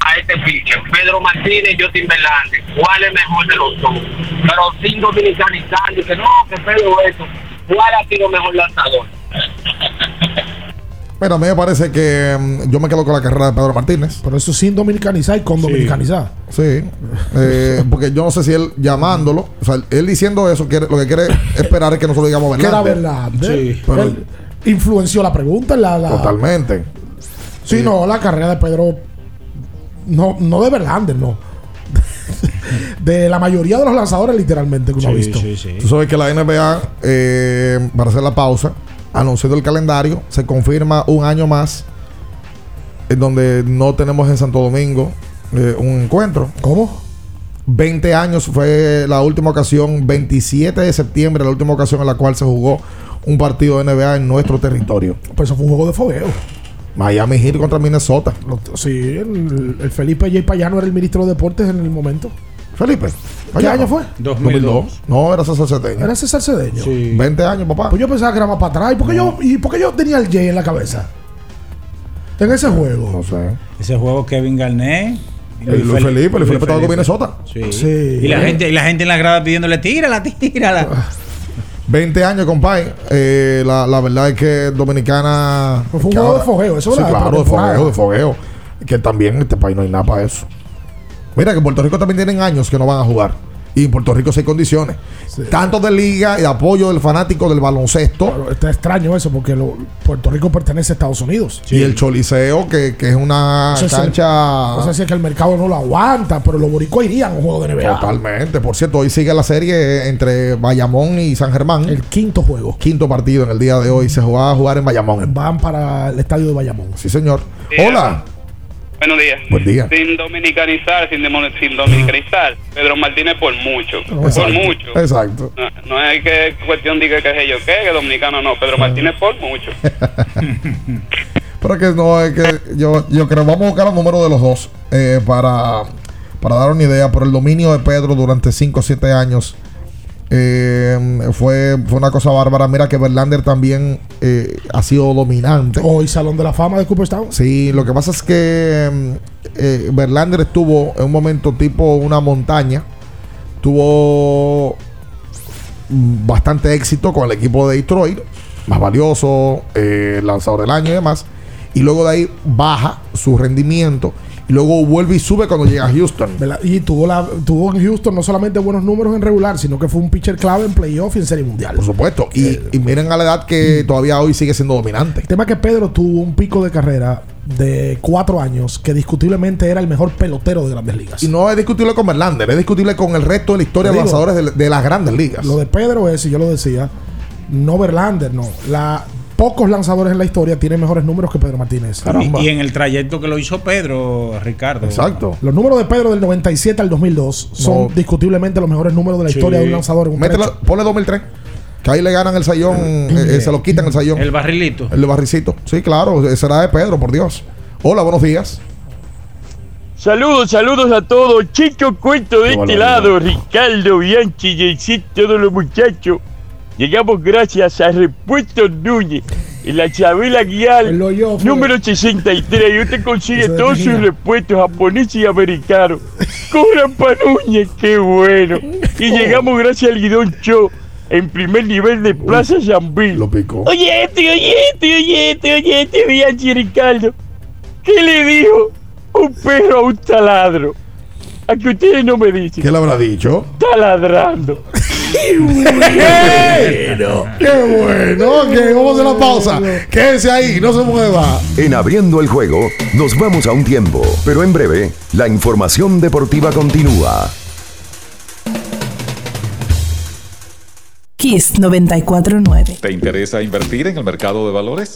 a este pitcher, Pedro Martínez y Justin Verlander, ¿cuál es mejor de los dos? Pero sin dominicanizar, dice, no, que Pedro esto. ¿Cuál ha sido mejor lanzador? Pero a mí me parece que mm, yo me quedo con la carrera de Pedro Martínez. Pero eso sin dominicanizar y con dominicanizar. Sí. Eh, porque yo no sé si él llamándolo, o sea, él diciendo eso, quiere, lo que quiere esperar es que nosotros digamos Que era verdad. verdad. Sí. Pero- Él influenció la pregunta. La, la- Totalmente. Sí, no, la carrera de Pedro. No, no de Verlander, no. de la mayoría de los lanzadores, literalmente, que uno ha visto. Tú sabes que la NBA, eh, para hacer la pausa, anunciando el calendario, se confirma un año más en donde no tenemos en Santo Domingo eh, un encuentro. ¿Cómo? 20 años fue la última ocasión, 27 de septiembre, la última ocasión en la cual se jugó un partido de NBA en nuestro territorio. Pues eso fue un juego de fogueo. Miami Heat contra Minnesota. Sí, el, el Felipe J. Payano era el ministro de Deportes en el momento. Felipe. ¿Qué Payano. año fue? 2002. No, era César Cedeño. Era César Cedeño. 20 años, papá. Pues yo pensaba que era más para atrás. ¿Y por qué, yo, ¿y por qué yo tenía el J en la cabeza? En ese juego. No sé. Ese juego Kevin Garnett. Y Luis Felipe, Luis Felipe estaba con Minnesota. Sí. Sí. Y la gente, y la gente en la grada pidiéndole, tírala, tírala. 20 años, compadre. Eh, la, la verdad es que Dominicana. Pues fue un juego de fogueo, eso Sí, claro, de fogueo, de fogueo. Que también en este país no hay nada para eso. Mira que en Puerto Rico también tienen años que no van a jugar. Y en Puerto Rico sí hay condiciones. Tanto de liga y de apoyo del fanático del baloncesto. Pero está extraño eso porque lo- Puerto Rico pertenece a Estados Unidos. Y el Choliseo, que, que es una No sé si- cancha. No sé si es que el mercado no lo aguanta, pero los boricuas irían a un juego de NBA. Totalmente. Por cierto, hoy sigue la serie entre Bayamón y San Germán. El quinto juego. Quinto partido en el día de hoy. Se va a jugar en Bayamón. Van para el estadio de Bayamón. Sí, señor. Sí, Hola. Buenos días. Buen día. Sin dominicanizar, sin, sin dominicanizar. Pedro Martínez por mucho. Por mucho. Exacto. No, no es que cuestión diga que es yo qué, que dominicano no. Pedro Martínez por mucho. Pero que no, es que yo, yo creo, vamos a buscar los números de los dos eh, para, para dar una idea. Por el dominio de Pedro durante 5 o 7 años eh, fue, fue una cosa bárbara. Mira que Verlander también eh, ha sido dominante. Hoy Salón de la Fama de Cooperstown. Sí, lo que pasa es que mm, eh, Verlander estuvo en un momento tipo una montaña. Tuvo mm, bastante éxito con el equipo de Detroit. Más valioso, eh, lanzador del año y demás. Y luego de ahí baja su rendimiento. Y luego vuelve y sube cuando llega a Houston. ¿verdad? Y tuvo, la, tuvo en Houston no solamente buenos números en regular, sino que fue un pitcher clave en playoff y en serie mundial. Por supuesto. Y, y miren a la edad que todavía hoy sigue siendo dominante. El tema es que Pedro tuvo un pico de carrera de cuatro años que discutiblemente era el mejor pelotero de grandes ligas. Y no es discutible con Verlander, es discutible con el resto de la historia de digo, lanzadores de, de las grandes ligas. Lo de Pedro es, y yo lo decía, no Verlander, no. La, pocos lanzadores en la historia tienen mejores números que Pedro Martínez. Y, y en el trayecto que lo hizo Pedro, Ricardo. Los números de Pedro del 97 al 2002 son No. discutiblemente los mejores números de la Sí. historia de un lanzador en un Métela- ponle 2003. Que ahí le ganan el sayón, eh, eh, se lo quitan el sayón. El barrilito. El barricito. Sí, claro, será de Pedro, por Dios. Hola, buenos días. Saludos, saludos a todos. Chicho Cuento de este lado, Ricardo, Bianchi, Jaycit, todos los muchachos. Llegamos gracias a Repuesto Núñez, en la Chabela Guial, número 63. Y usted consigue Eso todos sus repuestos japoneses y americanos. Cobran pa' Núñez, qué bueno. Y llegamos gracias al Guidón Show, en primer nivel de Plaza Zambí. Lo picó. Oye, este, oye, este, oye, este, oye, este, Bianchi, Ricardo. ¿Qué le dijo un perro a un taladro? A que ustedes no me dicen. ¿Qué le habrá dicho? Taladrando. ¡Qué bueno! ¡Qué bueno! Ok, vamos a la pausa. Quédese ahí, no se mueva. En abriendo el juego, nos vamos a un tiempo, pero en breve, la información deportiva continúa. Kiss 949. ¿Te interesa invertir en el mercado de valores?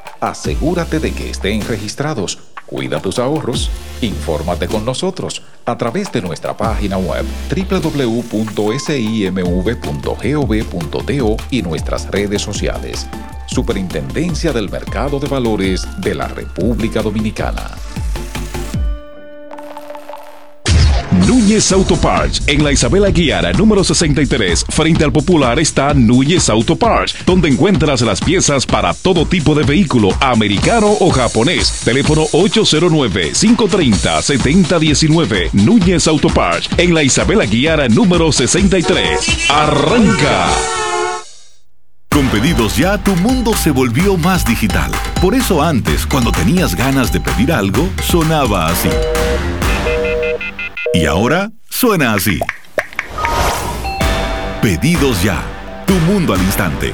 Asegúrate de que estén registrados. Cuida tus ahorros. Infórmate con nosotros a través de nuestra página web www.simv.gov.do y nuestras redes sociales. Superintendencia del Mercado de Valores de la República Dominicana. Núñez Auto Parts. En la Isabela Guiara, número 63, frente al Popular, está Núñez Auto Parts, donde encuentras las piezas para todo tipo de vehículo, americano o japonés. Teléfono 809-530-7019. Núñez Auto Parts. En la Isabela Guiara, número 63. ¡Arranca! Con pedidos ya, tu mundo se volvió más digital. Por eso antes, cuando tenías ganas de pedir algo, sonaba así. Y ahora suena así. Pedidos ya. Tu mundo al instante.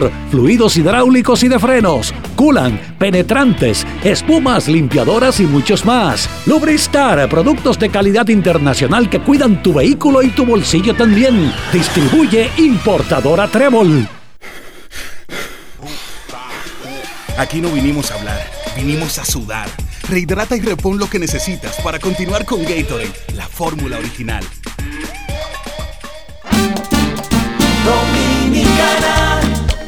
fluidos hidráulicos y de frenos, culan, penetrantes, espumas, limpiadoras y muchos más. Lubristar, productos de calidad internacional que cuidan tu vehículo y tu bolsillo también. Distribuye importadora Trébol. Aquí no vinimos a hablar, vinimos a sudar. Rehidrata y repon lo que necesitas para continuar con Gatorade, la fórmula original. Dominicana,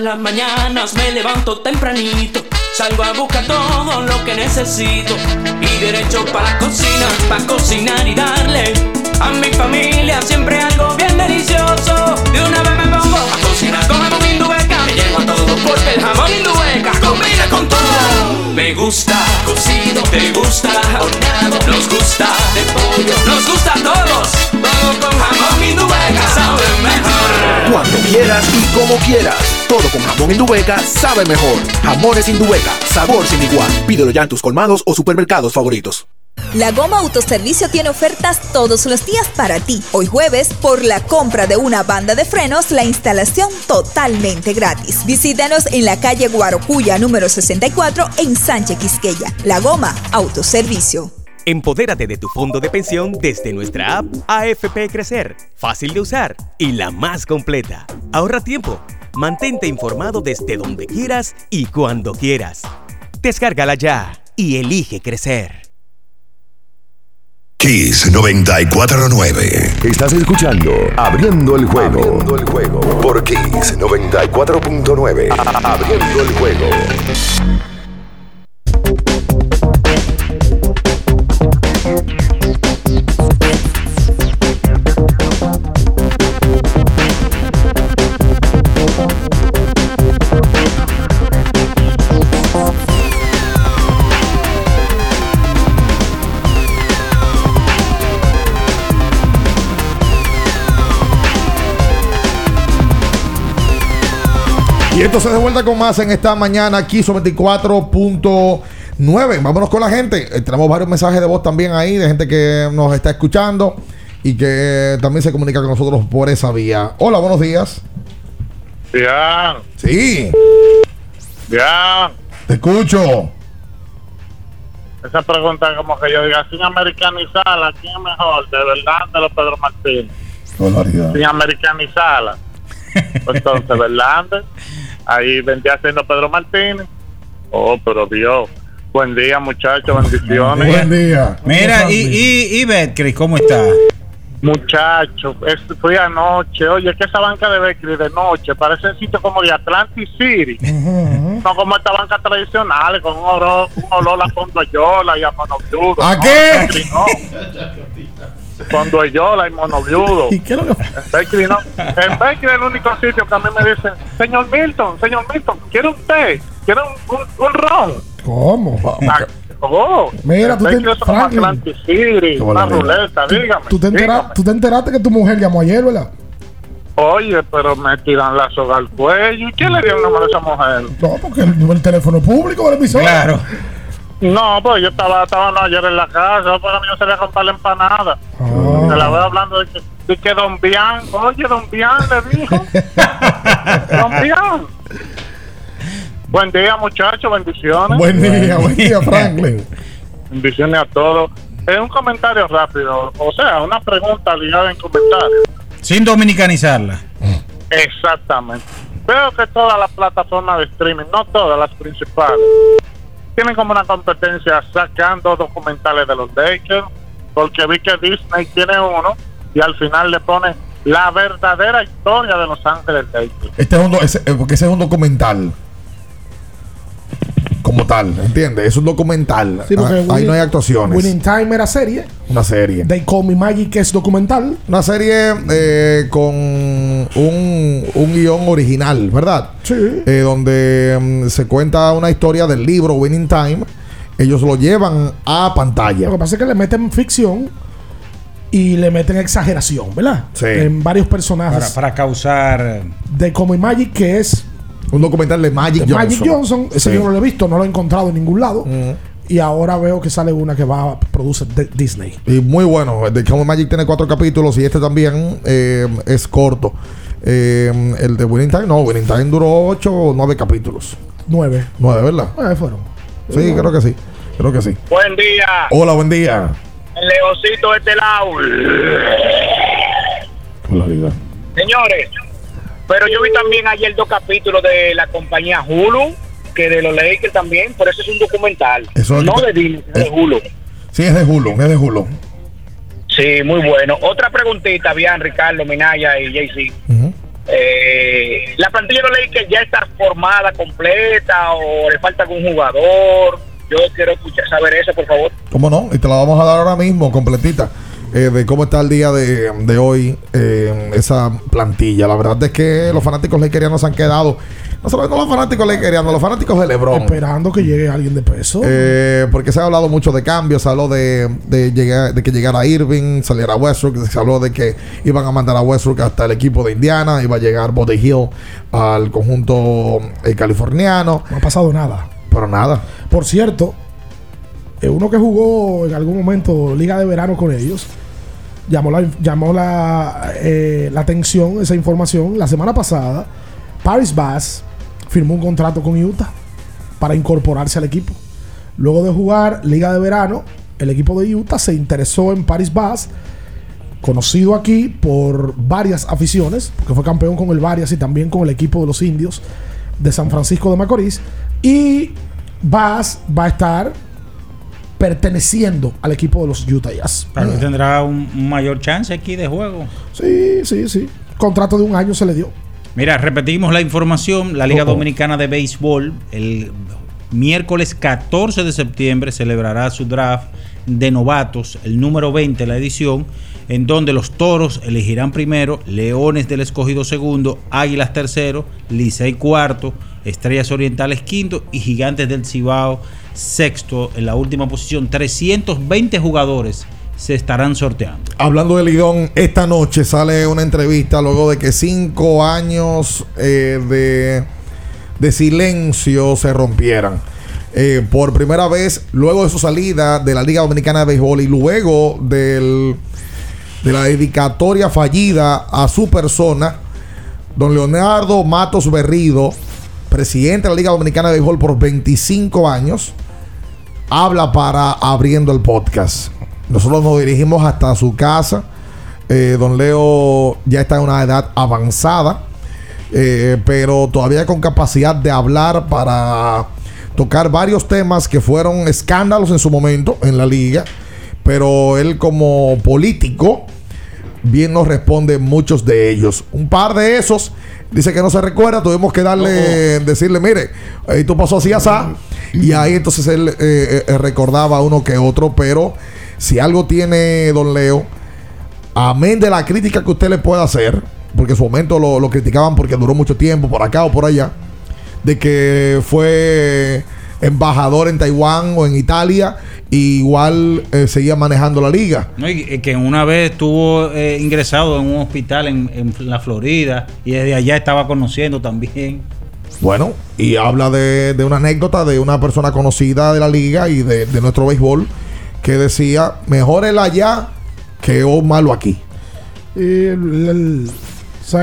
Las mañanas me levanto tempranito, salgo a buscar todo lo que necesito y derecho para la cocina, para cocinar y darle a mi familia siempre algo bien delicioso. De una vez me pongo a cocinar con jamón indubeca, me llevo a todo porque el jamón indubeca combina con todo. Me gusta cocido, te gusta horneado, nos gusta de pollo, nos gusta a todos. Todo con jamón indubeca sabe mejor. Cuando quieras y como quieras. Todo con jamón Indubeca sabe mejor. Jamones Indubeca, sabor sin igual. Pídelo ya en tus colmados o supermercados favoritos. La Goma Autoservicio tiene ofertas todos los días para ti. Hoy jueves, por la compra de una banda de frenos, la instalación totalmente gratis. Visítanos en la calle Guarocuya número 64 en Sánchez Quisqueya. La Goma Autoservicio. Empodérate de tu fondo de pensión desde nuestra app AFP Crecer. Fácil de usar y la más completa. Ahorra tiempo. Mantente informado desde donde quieras y cuando quieras. Descárgala ya y elige crecer. Kiss 949. Estás escuchando Abriendo el juego. Abriendo el juego. Por Kiss 94.9. Abriendo el juego. Se de vuelta con más en esta mañana aquí sobre 24.9. Vámonos con la gente. Eh, tenemos varios mensajes de voz también ahí de gente que nos está escuchando y que también se comunica con nosotros por esa vía. Hola, buenos días. Ya, Sí, ya. te escucho. Esa pregunta como que yo diga, sin americanizarla, ¿quién es mejor? ¿De verdad de los Pedro Martínez? Sin americanizarla. Pues Entonces, ¿verdad? Ahí vendría siendo Pedro Martínez. Oh, pero Dios. Buen día, muchachos. Bendiciones. día. Mira, y, y, y Betcris, ¿cómo está? Muchachos, es- fui anoche. Oye, que esa banca de Beckley de noche parece un sitio como de Atlantic City. No como esta banca tradicional, con un olor, un olor a y a monoviudo. ¿A No, qué? Beckley no. Condoyola y monoviudo. ¿Y qué es lo que En Beckley no. En Beckley es el único sitio que a mí me dicen, señor Milton, señor Milton, ¿quiere un té? ¿Quiere un, un, un ron? ¿Cómo? Oh, Mira, tú te- Franklin. Atlantic City, una ruleta, dígame. ¿Tú te, entera- tú te enteraste que tu mujer llamó ayer, ¿verdad? Oye, pero me tiran la soga al cuello. ¿Y quién le dio el número a esa mujer? No, porque el, el teléfono público del episodio. Claro. No, pues yo estaba, estaba no, ayer en la casa, para mí no se le comprar la empanada. Se la voy hablando de que, de que Don Bian, oye, Don Bian le dijo. Don Bian. Buen día, muchachos, bendiciones. Buen día, buen día, Franklin. Bendiciones a todos. Es un comentario rápido, o sea, una pregunta ligada en comentario. Sin dominicanizarla. Exactamente. Veo que todas las plataformas de streaming, no todas las principales, tienen como una competencia sacando documentales de los Lakers, porque vi que Disney tiene uno y al final le pone la verdadera historia de Los Ángeles Lakers. Este es un, eh, porque ese es un documental. Como tal, ¿entiendes? Es un documental. Sí, porque Ah, ahí no hay actuaciones. Winning Time era serie. Una serie. They Call Me Magic es documental. Una serie eh, con un, un guion original, ¿verdad? Sí. Eh, donde mm, se cuenta una historia del libro Winning Time. Ellos lo llevan a pantalla. Lo que pasa es que le meten ficción y le meten exageración, ¿verdad? Sí. En varios personajes. Para, para causar. de Comic Magic, que es Un documental de Magic De Johnson. Magic Johnson, ese Sí. yo no lo he visto, no lo he encontrado en ningún lado. Y ahora veo que sale una que va a produce de- Disney. Y muy bueno. El de Come Magic tiene cuatro capítulos y este también eh, es corto. Eh, el de Winning Time, no, Winning Time duró ocho o nueve capítulos. Nueve. Nueve, ¿verdad? Nueve fueron. Sí, creo que sí. Creo que sí. Buen día. Hola, buen día. El leoncito de este lado. Señores, pero yo vi también ayer dos capítulos de la compañía Hulu, que de los Lakers también, por eso es un documental. Eso es no de Disney, es de Hulu. Sí, es de Hulu, es de Hulu. Sí, muy bueno. Otra preguntita, bien, Ricardo, Minaya y JC. Eh, ¿La plantilla de los Lakers ya está formada, completa o le falta algún jugador? Yo quiero escuchar, saber eso, por favor. ¿Cómo no? Y te la vamos a dar ahora mismo, completita. Eh, de cómo está el día de, de hoy eh, esa plantilla. La verdad es que los fanáticos lakerianos han quedado. No solamente los fanáticos lakerianos, los fanáticos de LeBron. Esperando que llegue alguien de peso. Eh, porque se ha hablado mucho de cambios, se habló de, de, llegar, de que llegara Irving, saliera Westbrook, se habló de que iban a mandar a Westbrook hasta el equipo de Indiana, iba a llegar Body Hill al conjunto eh, californiano. No ha pasado nada. Pero nada. Por cierto, eh, uno que jugó en algún momento Liga de Verano con ellos, llamó la, llamó la, eh, la atención esa información. La semana pasada, Paris Bass firmó un contrato con Utah para incorporarse al equipo. Luego de jugar Liga de Verano, el equipo de Utah se interesó en Paris Bass, conocido aquí por varias aficiones, porque fue campeón con el Varias y también con el equipo de los indios de San Francisco de Macorís. Y Bass va a estar perteneciendo al equipo de los Utah Jazz. Tal vez tendrá un, mayor chance aquí de juego. Sí, sí, sí. Contrato de un año se le dio. Mira, repetimos la información. La Liga Oh, oh. Dominicana de Béisbol el miércoles 14 de septiembre celebrará su draft de novatos, el número 20 la edición, en donde los toros elegirán primero, Leones del Escogido segundo, Águilas tercero, Licey cuarto, Estrellas Orientales quinto y Gigantes del Cibao sexto en la última posición. 320 jugadores se estarán sorteando. Hablando de Lidón, esta noche sale una entrevista luego de que cinco años eh, de, de silencio se rompieran. Eh, por primera vez, luego de su salida de la Liga Dominicana de Béisbol y luego del, de la dedicatoria fallida a su persona, don Leonardo Matos Berrido, presidente de la Liga Dominicana de Béisbol por 25 años, habla para abriendo el podcast. Nosotros nos dirigimos hasta su casa. Eh, don Leo ya está en una edad avanzada, eh, pero todavía con capacidad de hablar para tocar varios temas que fueron escándalos en su momento en la liga. Pero él como político bien nos responde muchos de ellos. Un par de esos dice que no se recuerda, tuvimos que darle, decirle, mire, esto pasó así, así. Y ahí entonces él eh, eh, recordaba uno que otro, pero si algo tiene don Leo, amén de la crítica que usted le pueda hacer, porque en su momento lo, criticaban porque duró mucho tiempo por acá o por allá, de que fue embajador en Taiwán o en Italia, y igual eh, seguía manejando la liga. No, y que una vez estuvo eh, ingresado en un hospital en, en la Florida y desde allá estaba conociendo también. Bueno, y habla de, de una anécdota de una persona conocida de la liga y de, de nuestro béisbol que decía, mejor el allá que un malo aquí. Y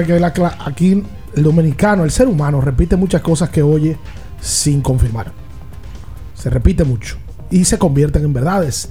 que la aquí el dominicano, el ser humano, repite muchas cosas que oye sin confirmar. Se repite mucho y se convierten en verdades.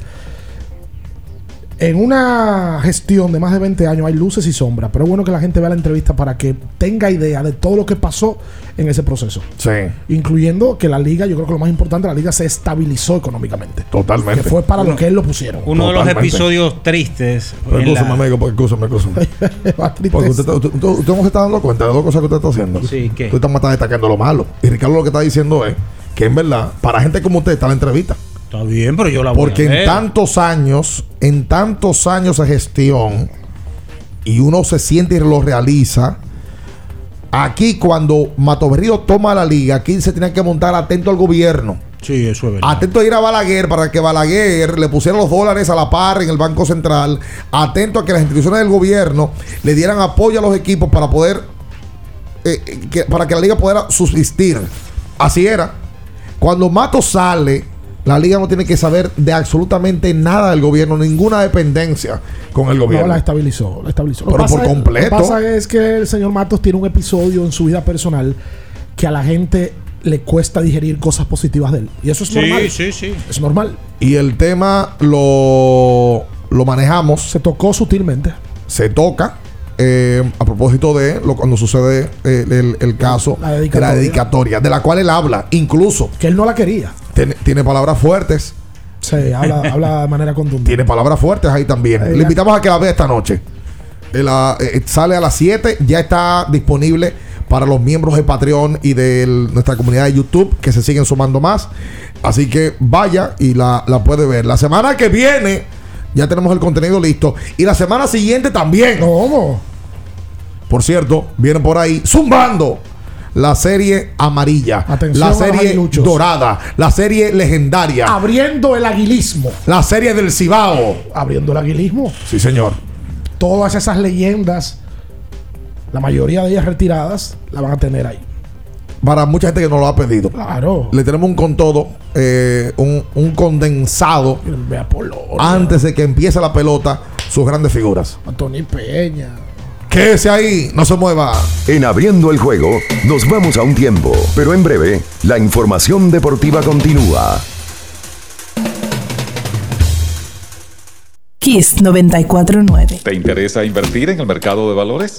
En una gestión de más de 20 años hay luces y sombras, pero es bueno que la gente vea la entrevista para que tenga idea de todo lo que pasó en ese proceso. Sí. Incluyendo que la liga, yo creo que lo más importante, la liga se estabilizó económicamente. Totalmente. Que fue para lo que él lo pusieron. Uno de los episodios tristes. Escúchame, amigo, porque escúchame, escúchame. Porque usted, usted, usted- usted no se está dando cuenta de las cosas que usted está haciendo. Sí, ¿qué? Usted está destacando lo malo. Y Ricardo lo que está diciendo es que en verdad, para gente como usted está la entrevista. Está bien, pero yo la voy Porque a en ver. tantos años, en tantos años de gestión, y uno se siente y lo realiza, aquí cuando Mato Berrío toma la liga, aquí se tiene que montar atento al gobierno. Sí, eso es verdad. Atento a ir a Balaguer para que Balaguer le pusiera los dólares a la par en el Banco Central. Atento a que las instituciones del gobierno le dieran apoyo a los equipos para poder eh, que, para que la liga pudiera subsistir. Así era. Cuando Mato sale, la liga no tiene que saber de absolutamente nada del gobierno, ninguna dependencia con el gobierno. No, la estabilizó, la estabilizó. Pero por es- completo. Lo que pasa es que el señor Matos tiene un episodio en su vida personal que a la gente le cuesta digerir cosas positivas de él. Y eso es Sí, normal. sí, sí. Es normal. Y el tema lo, lo manejamos. Se tocó sutilmente. Se toca. Eh, a propósito de lo, cuando sucede eh, el, el caso La de la dedicatoria. dedicatoria, de la cual él habla, incluso. Que él no la quería. Tiene, tiene palabras fuertes. Sí, habla, habla de manera contundente. Tiene palabras fuertes ahí también. Le invitamos a que la vea esta noche. Eh, la- eh, sale a las 7, ya está disponible para los miembros de Patreon y de el- nuestra comunidad de YouTube que se siguen sumando más. Así que vaya y la, la puede ver. La semana que viene ya tenemos el contenido listo. Y la semana siguiente también. ¿Cómo? Por cierto, viene por ahí zumbando la serie amarilla, Atención la serie dorada, la serie legendaria, Abriendo el aguilismo. la serie del Cibao. Abriendo el aguilismo. Sí, señor. Todas esas leyendas, la mayoría de ellas retiradas, la van a tener ahí. Para mucha gente que nos lo ha pedido. Claro. Le tenemos un con todo, eh, un, un condensado Vea antes de que empiece la pelota, sus grandes figuras. Tony Peña. Quédese ahí, no se mueva. En abriendo el juego, nos vamos a un tiempo, pero en breve, la información deportiva continúa. Kiss 949. ¿Te interesa invertir en el mercado de valores?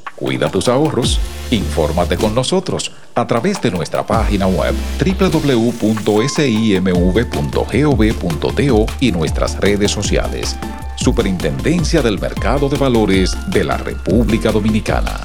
Cuida tus ahorros. Infórmate con nosotros a través de nuestra página web www.simv.gov.do y nuestras redes sociales. Superintendencia del Mercado de Valores de la República Dominicana.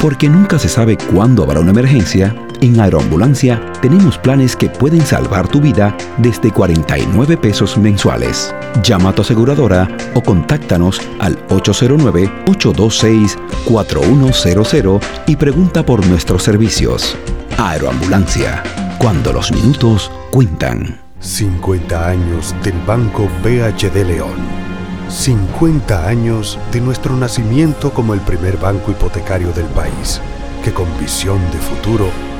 Porque nunca se sabe cuándo habrá una emergencia, en Aeroambulancia tenemos planes que pueden salvar tu vida desde 49 pesos mensuales. Llama a tu aseguradora o contáctanos al 809-826-4100 y pregunta por nuestros servicios. Aeroambulancia, cuando los minutos cuentan. 50 años del Banco BHD León. 50 años de nuestro nacimiento como el primer banco hipotecario del país, que con visión de futuro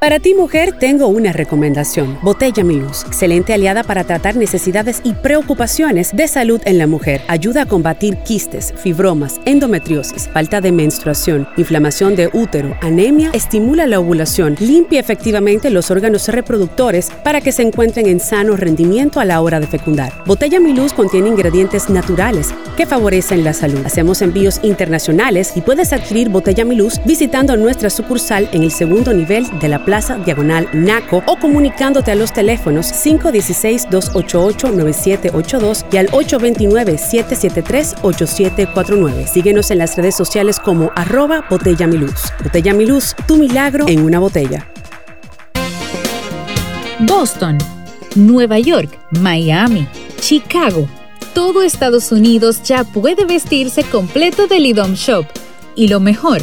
Para ti, mujer, tengo una recomendación. Botella Miluz. Excelente aliada para tratar necesidades y preocupaciones de salud en la mujer. Ayuda a combatir quistes, fibromas, endometriosis, falta de menstruación, inflamación de útero, anemia, estimula la ovulación, limpia efectivamente los órganos reproductores para que se encuentren en sano rendimiento a la hora de fecundar. Botella Miluz contiene ingredientes naturales que favorecen la salud. Hacemos envíos internacionales y puedes adquirir Botella Miluz visitando nuestra sucursal en el segundo nivel de la Plaza Diagonal Naco o comunicándote a los teléfonos 516-288-9782 y al 829-773-8749. Síguenos en las redes sociales como arroba Botella Miluz. Botella Miluz, tu milagro en una botella. Boston, Nueva York, Miami, Chicago. Todo Estados Unidos ya puede vestirse completo del IDOM Shop. Y lo mejor,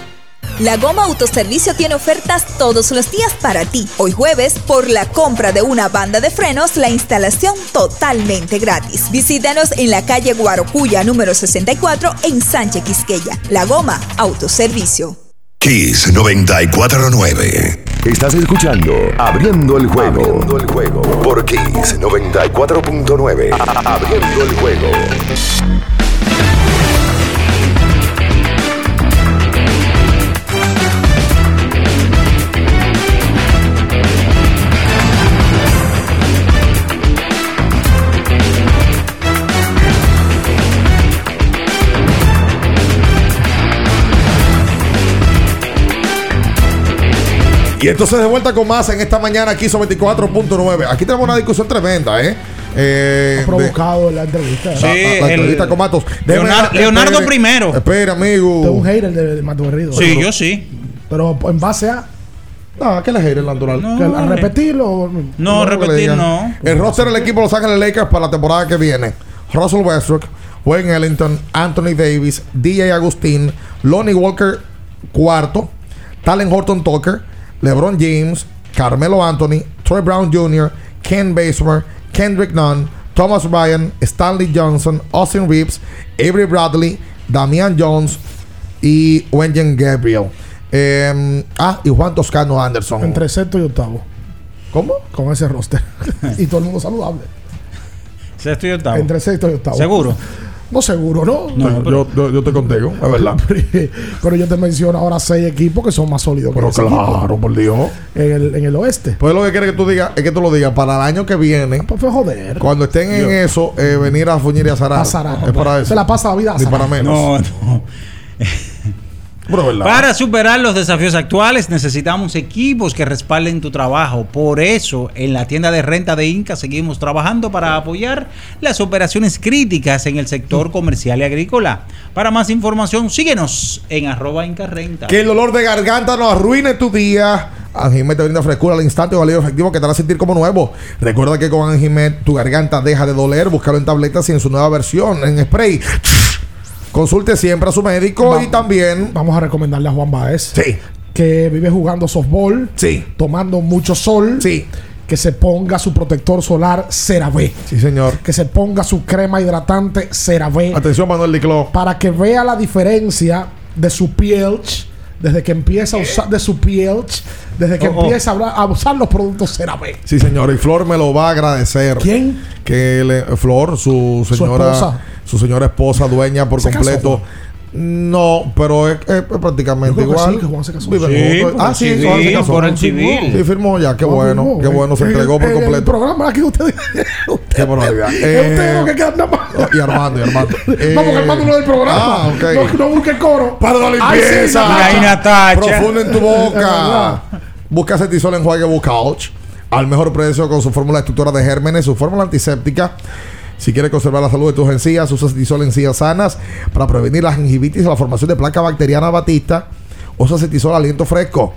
La Goma Autoservicio tiene ofertas todos los días para ti. Hoy jueves, por la compra de una banda de frenos, la instalación totalmente gratis. Visítanos en la calle Guarocuya número 64 en Sánchez Quisqueya. La Goma Autoservicio. Kiss 949. Estás escuchando Abriendo el juego. Abriendo el juego. Por Kiss 94.9. Abriendo el juego. Y entonces de vuelta con más en esta mañana aquí sobre 24.9. Aquí tenemos una discusión tremenda, ¿eh? Eh, Ha provocado la entrevista. la, la- la entrevista con Matos. Déjeme- Leonardo, Leonardo espere, primero. Espera, amigo. Es un hater de, de Mato Berrido. Sí, yo sí. Pero en base a. No, que la hater natural. que a repetirlo. No, le repetir no. El roster del equipo de Los Ángeles Lakers para la temporada que viene. Russell Westbrook, Wayne Ellington, Anthony Davis, DJ Agustín, Lonnie Walker cuarto, Talen Horton Tucker, LeBron James, Carmelo Anthony, Troy Brown Jr., Ken Basemore, Kendrick Nunn, Thomas Bryan, Stanley Johnson, Austin Reeves, Avery Bradley, Damian Jones y Wengen Gabriel. Eh, ah, y Juan Toscano Anderson. Entre sexto y octavo. ¿Cómo? Con ese roster. y todo el mundo saludable. Sexto y octavo. Entre sexto y octavo. ¿Seguro? No seguro, ¿no? No, yo, yo, yo te contigo, es verdad. Pero yo te menciono ahora seis equipos que son más sólidos Pero que ese claro, equipo. por Dios. En el, en el oeste. Pues lo que quiere que tú digas es que tú lo digas para el año que viene. Pues fue joder. Cuando estén en Yo- eso, eh, venir a fuñir y a zarar. A zarar. Es para eso. Se la pasa la vida a Ni para menos. No, no. Para superar los desafíos actuales necesitamos equipos que respalden tu trabajo. Por eso, en la tienda de renta de Inca seguimos trabajando para apoyar las operaciones críticas en el sector comercial y agrícola. Para más información, síguenos en arroba Inca Renta. Que el dolor de garganta no arruine tu día. Anjimet te brinda frescura al instante o alivio efectivo que te hará sentir como nuevo. Recuerda que con Anjimet tu garganta deja de doler. Búscalo en tabletas y en su nueva versión, en spray. Consulte siempre a su médico y también. Vamos a recomendarle a Juan Baez. Sí. Que vive jugando softball. Sí. Tomando mucho sol. Sí. Que se ponga su protector solar CeraVe. Sí, señor. Que se ponga su crema hidratante CeraVe. Atención, Manuel Diclo. Para que vea la diferencia de su piel. Desde que empieza a usar de su piel. Desde que Oh, oh. empieza a, hablar- a usar los productos CeraVe. Sí, señor. Y Flor me lo va a agradecer. ¿Quién? Que le- Flor, su Su señora. esposa. Su señora esposa, dueña por ¿Se casó, completo. No, pero es, es prácticamente Yo creo que igual. sí, Ah, el sí, civil, Juan se casó. por el civil. Sí, firmó ya. Qué bueno. firmó. Qué bueno. Se En- entregó por en El completo. programa aquí ustedes. Qué barbaridad. Es Eh, usted lo que más. y Armando, y Armando. Eh, no, porque Armando no es del programa. Ah, ok. No, no busque coro. Para la Ay, sí, limpieza. Natacha. Ay, Natacha. Profundo en tu Es boca. Busca Cetisol en Juegue Couch. Al mejor precio con su fórmula destructora de gérmenes, su fórmula antiséptica. Si quieres conservar la salud de tus encías, usa Cetisol encías sanas para prevenir la gingivitis o la formación de placa bacteriana batista. Usa Cetisol aliento fresco.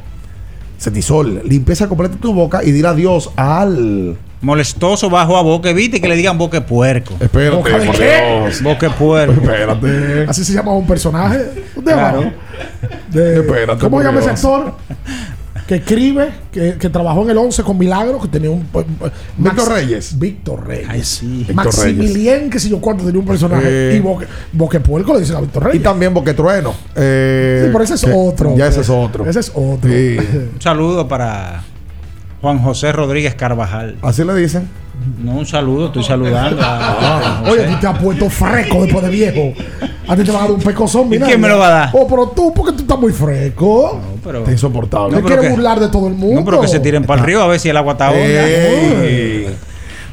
Cetisol, limpieza completa tu boca y dile adiós al Molestoso bajo a boca. Evite que le digan boque puerco. Espérate, ¿Boca de qué? Dios. Boque puerco. Espérate. Así se llama un personaje. de Claro. abajo. De- Espérate, ¿Cómo llama ese actor? Que escribe, que, que trabajó en el 11 con Milagro, que tenía un. eh, Víctor Reyes. Víctor Reyes. Ay, sí. Víctor Maximilien, que si yo cuánto tenía un personaje. Eh. y Boque, Boquepuerco le dicen a Víctor Y Reyes. también Boquetrueno. Eh, Sí, pero ese es que- otro. Ya ese es otro. Ese es otro. Sí. Un saludo para Juan José Rodríguez Carvajal. Así le dicen. No, un saludo, estoy saludando a Juan Oye, José. tú te has puesto fresco después de viejo. A ti te van a dar un pecozón, mira. quién me lo va a dar? Oh, pero tú, porque tú estás muy fresco. pero- Está insoportable. Te No, pero quieres que- burlar de todo el mundo. No, pero que se tiren para el río a ver si el agua está honda. Ey.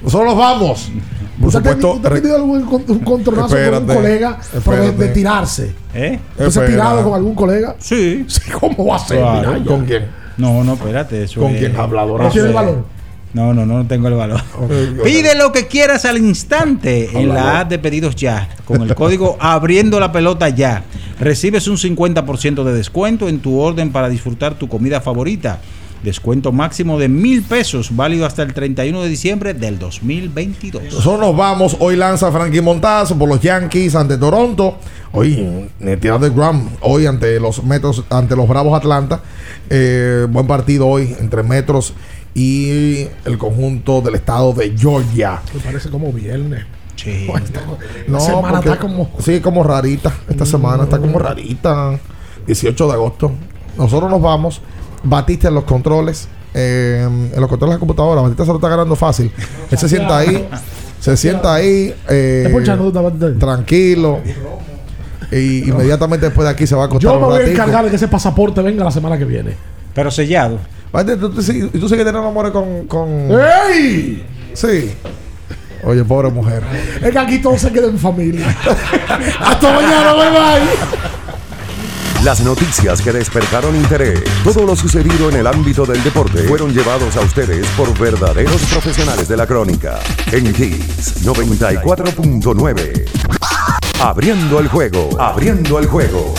Nosotros nos vamos. Por ¿Usted supuesto. ha tenido algún un contronazo con un colega pero de, tirarse? ¿Eh? ¿Usted se ha tirado con algún colega? Sí. Sí, ¿Cómo va a ser? Claro. ¿Con quién? No, no, espérate. Eso ¿Con es- quién hablador? ¿No tiene valor? No, no, no, tengo el valor. Pide lo que quieras al instante en la app de pedidos ya. Con el código abriendo la pelota ya. Recibes un 50% de descuento en tu orden para disfrutar tu comida favorita. Descuento máximo de mil pesos, válido hasta el 31 de diciembre del 2022. Nosotros nos vamos. Hoy lanza Frankie Montazo por los Yankees ante Toronto. Hoy, Netidad de Gram. Hoy ante los Metros, ante los Bravos Atlanta. Eh, buen partido hoy entre Metros y el conjunto del estado de Georgia. Me parece como viernes. Sí. La semana porque- está como. Sí, como rarita. Esta semana está como rarita. 18 de agosto. Nosotros nos vamos. Batiste en los controles. eh, en los controles de la computadora. Batista se lo está ganando fácil. Él se sienta ahí. Se sienta ahí. eh, Batista. tranquilo. Y inmediatamente después de aquí se va a acostar Yo me voy a encargar de que ese pasaporte venga la semana que viene. Pero sellado. Batista, ¿tú, tú, tú sigues teniendo amores con, con... ¡Ey! Sí. Oye, pobre mujer. Es que aquí todo se queda en familia. Hasta mañana, bye bye. Las noticias que despertaron interés, todo lo sucedido en el ámbito del deporte, fueron llevados a ustedes por verdaderos profesionales de la crónica. En Hits 94.9. Abriendo el juego, abriendo el juego.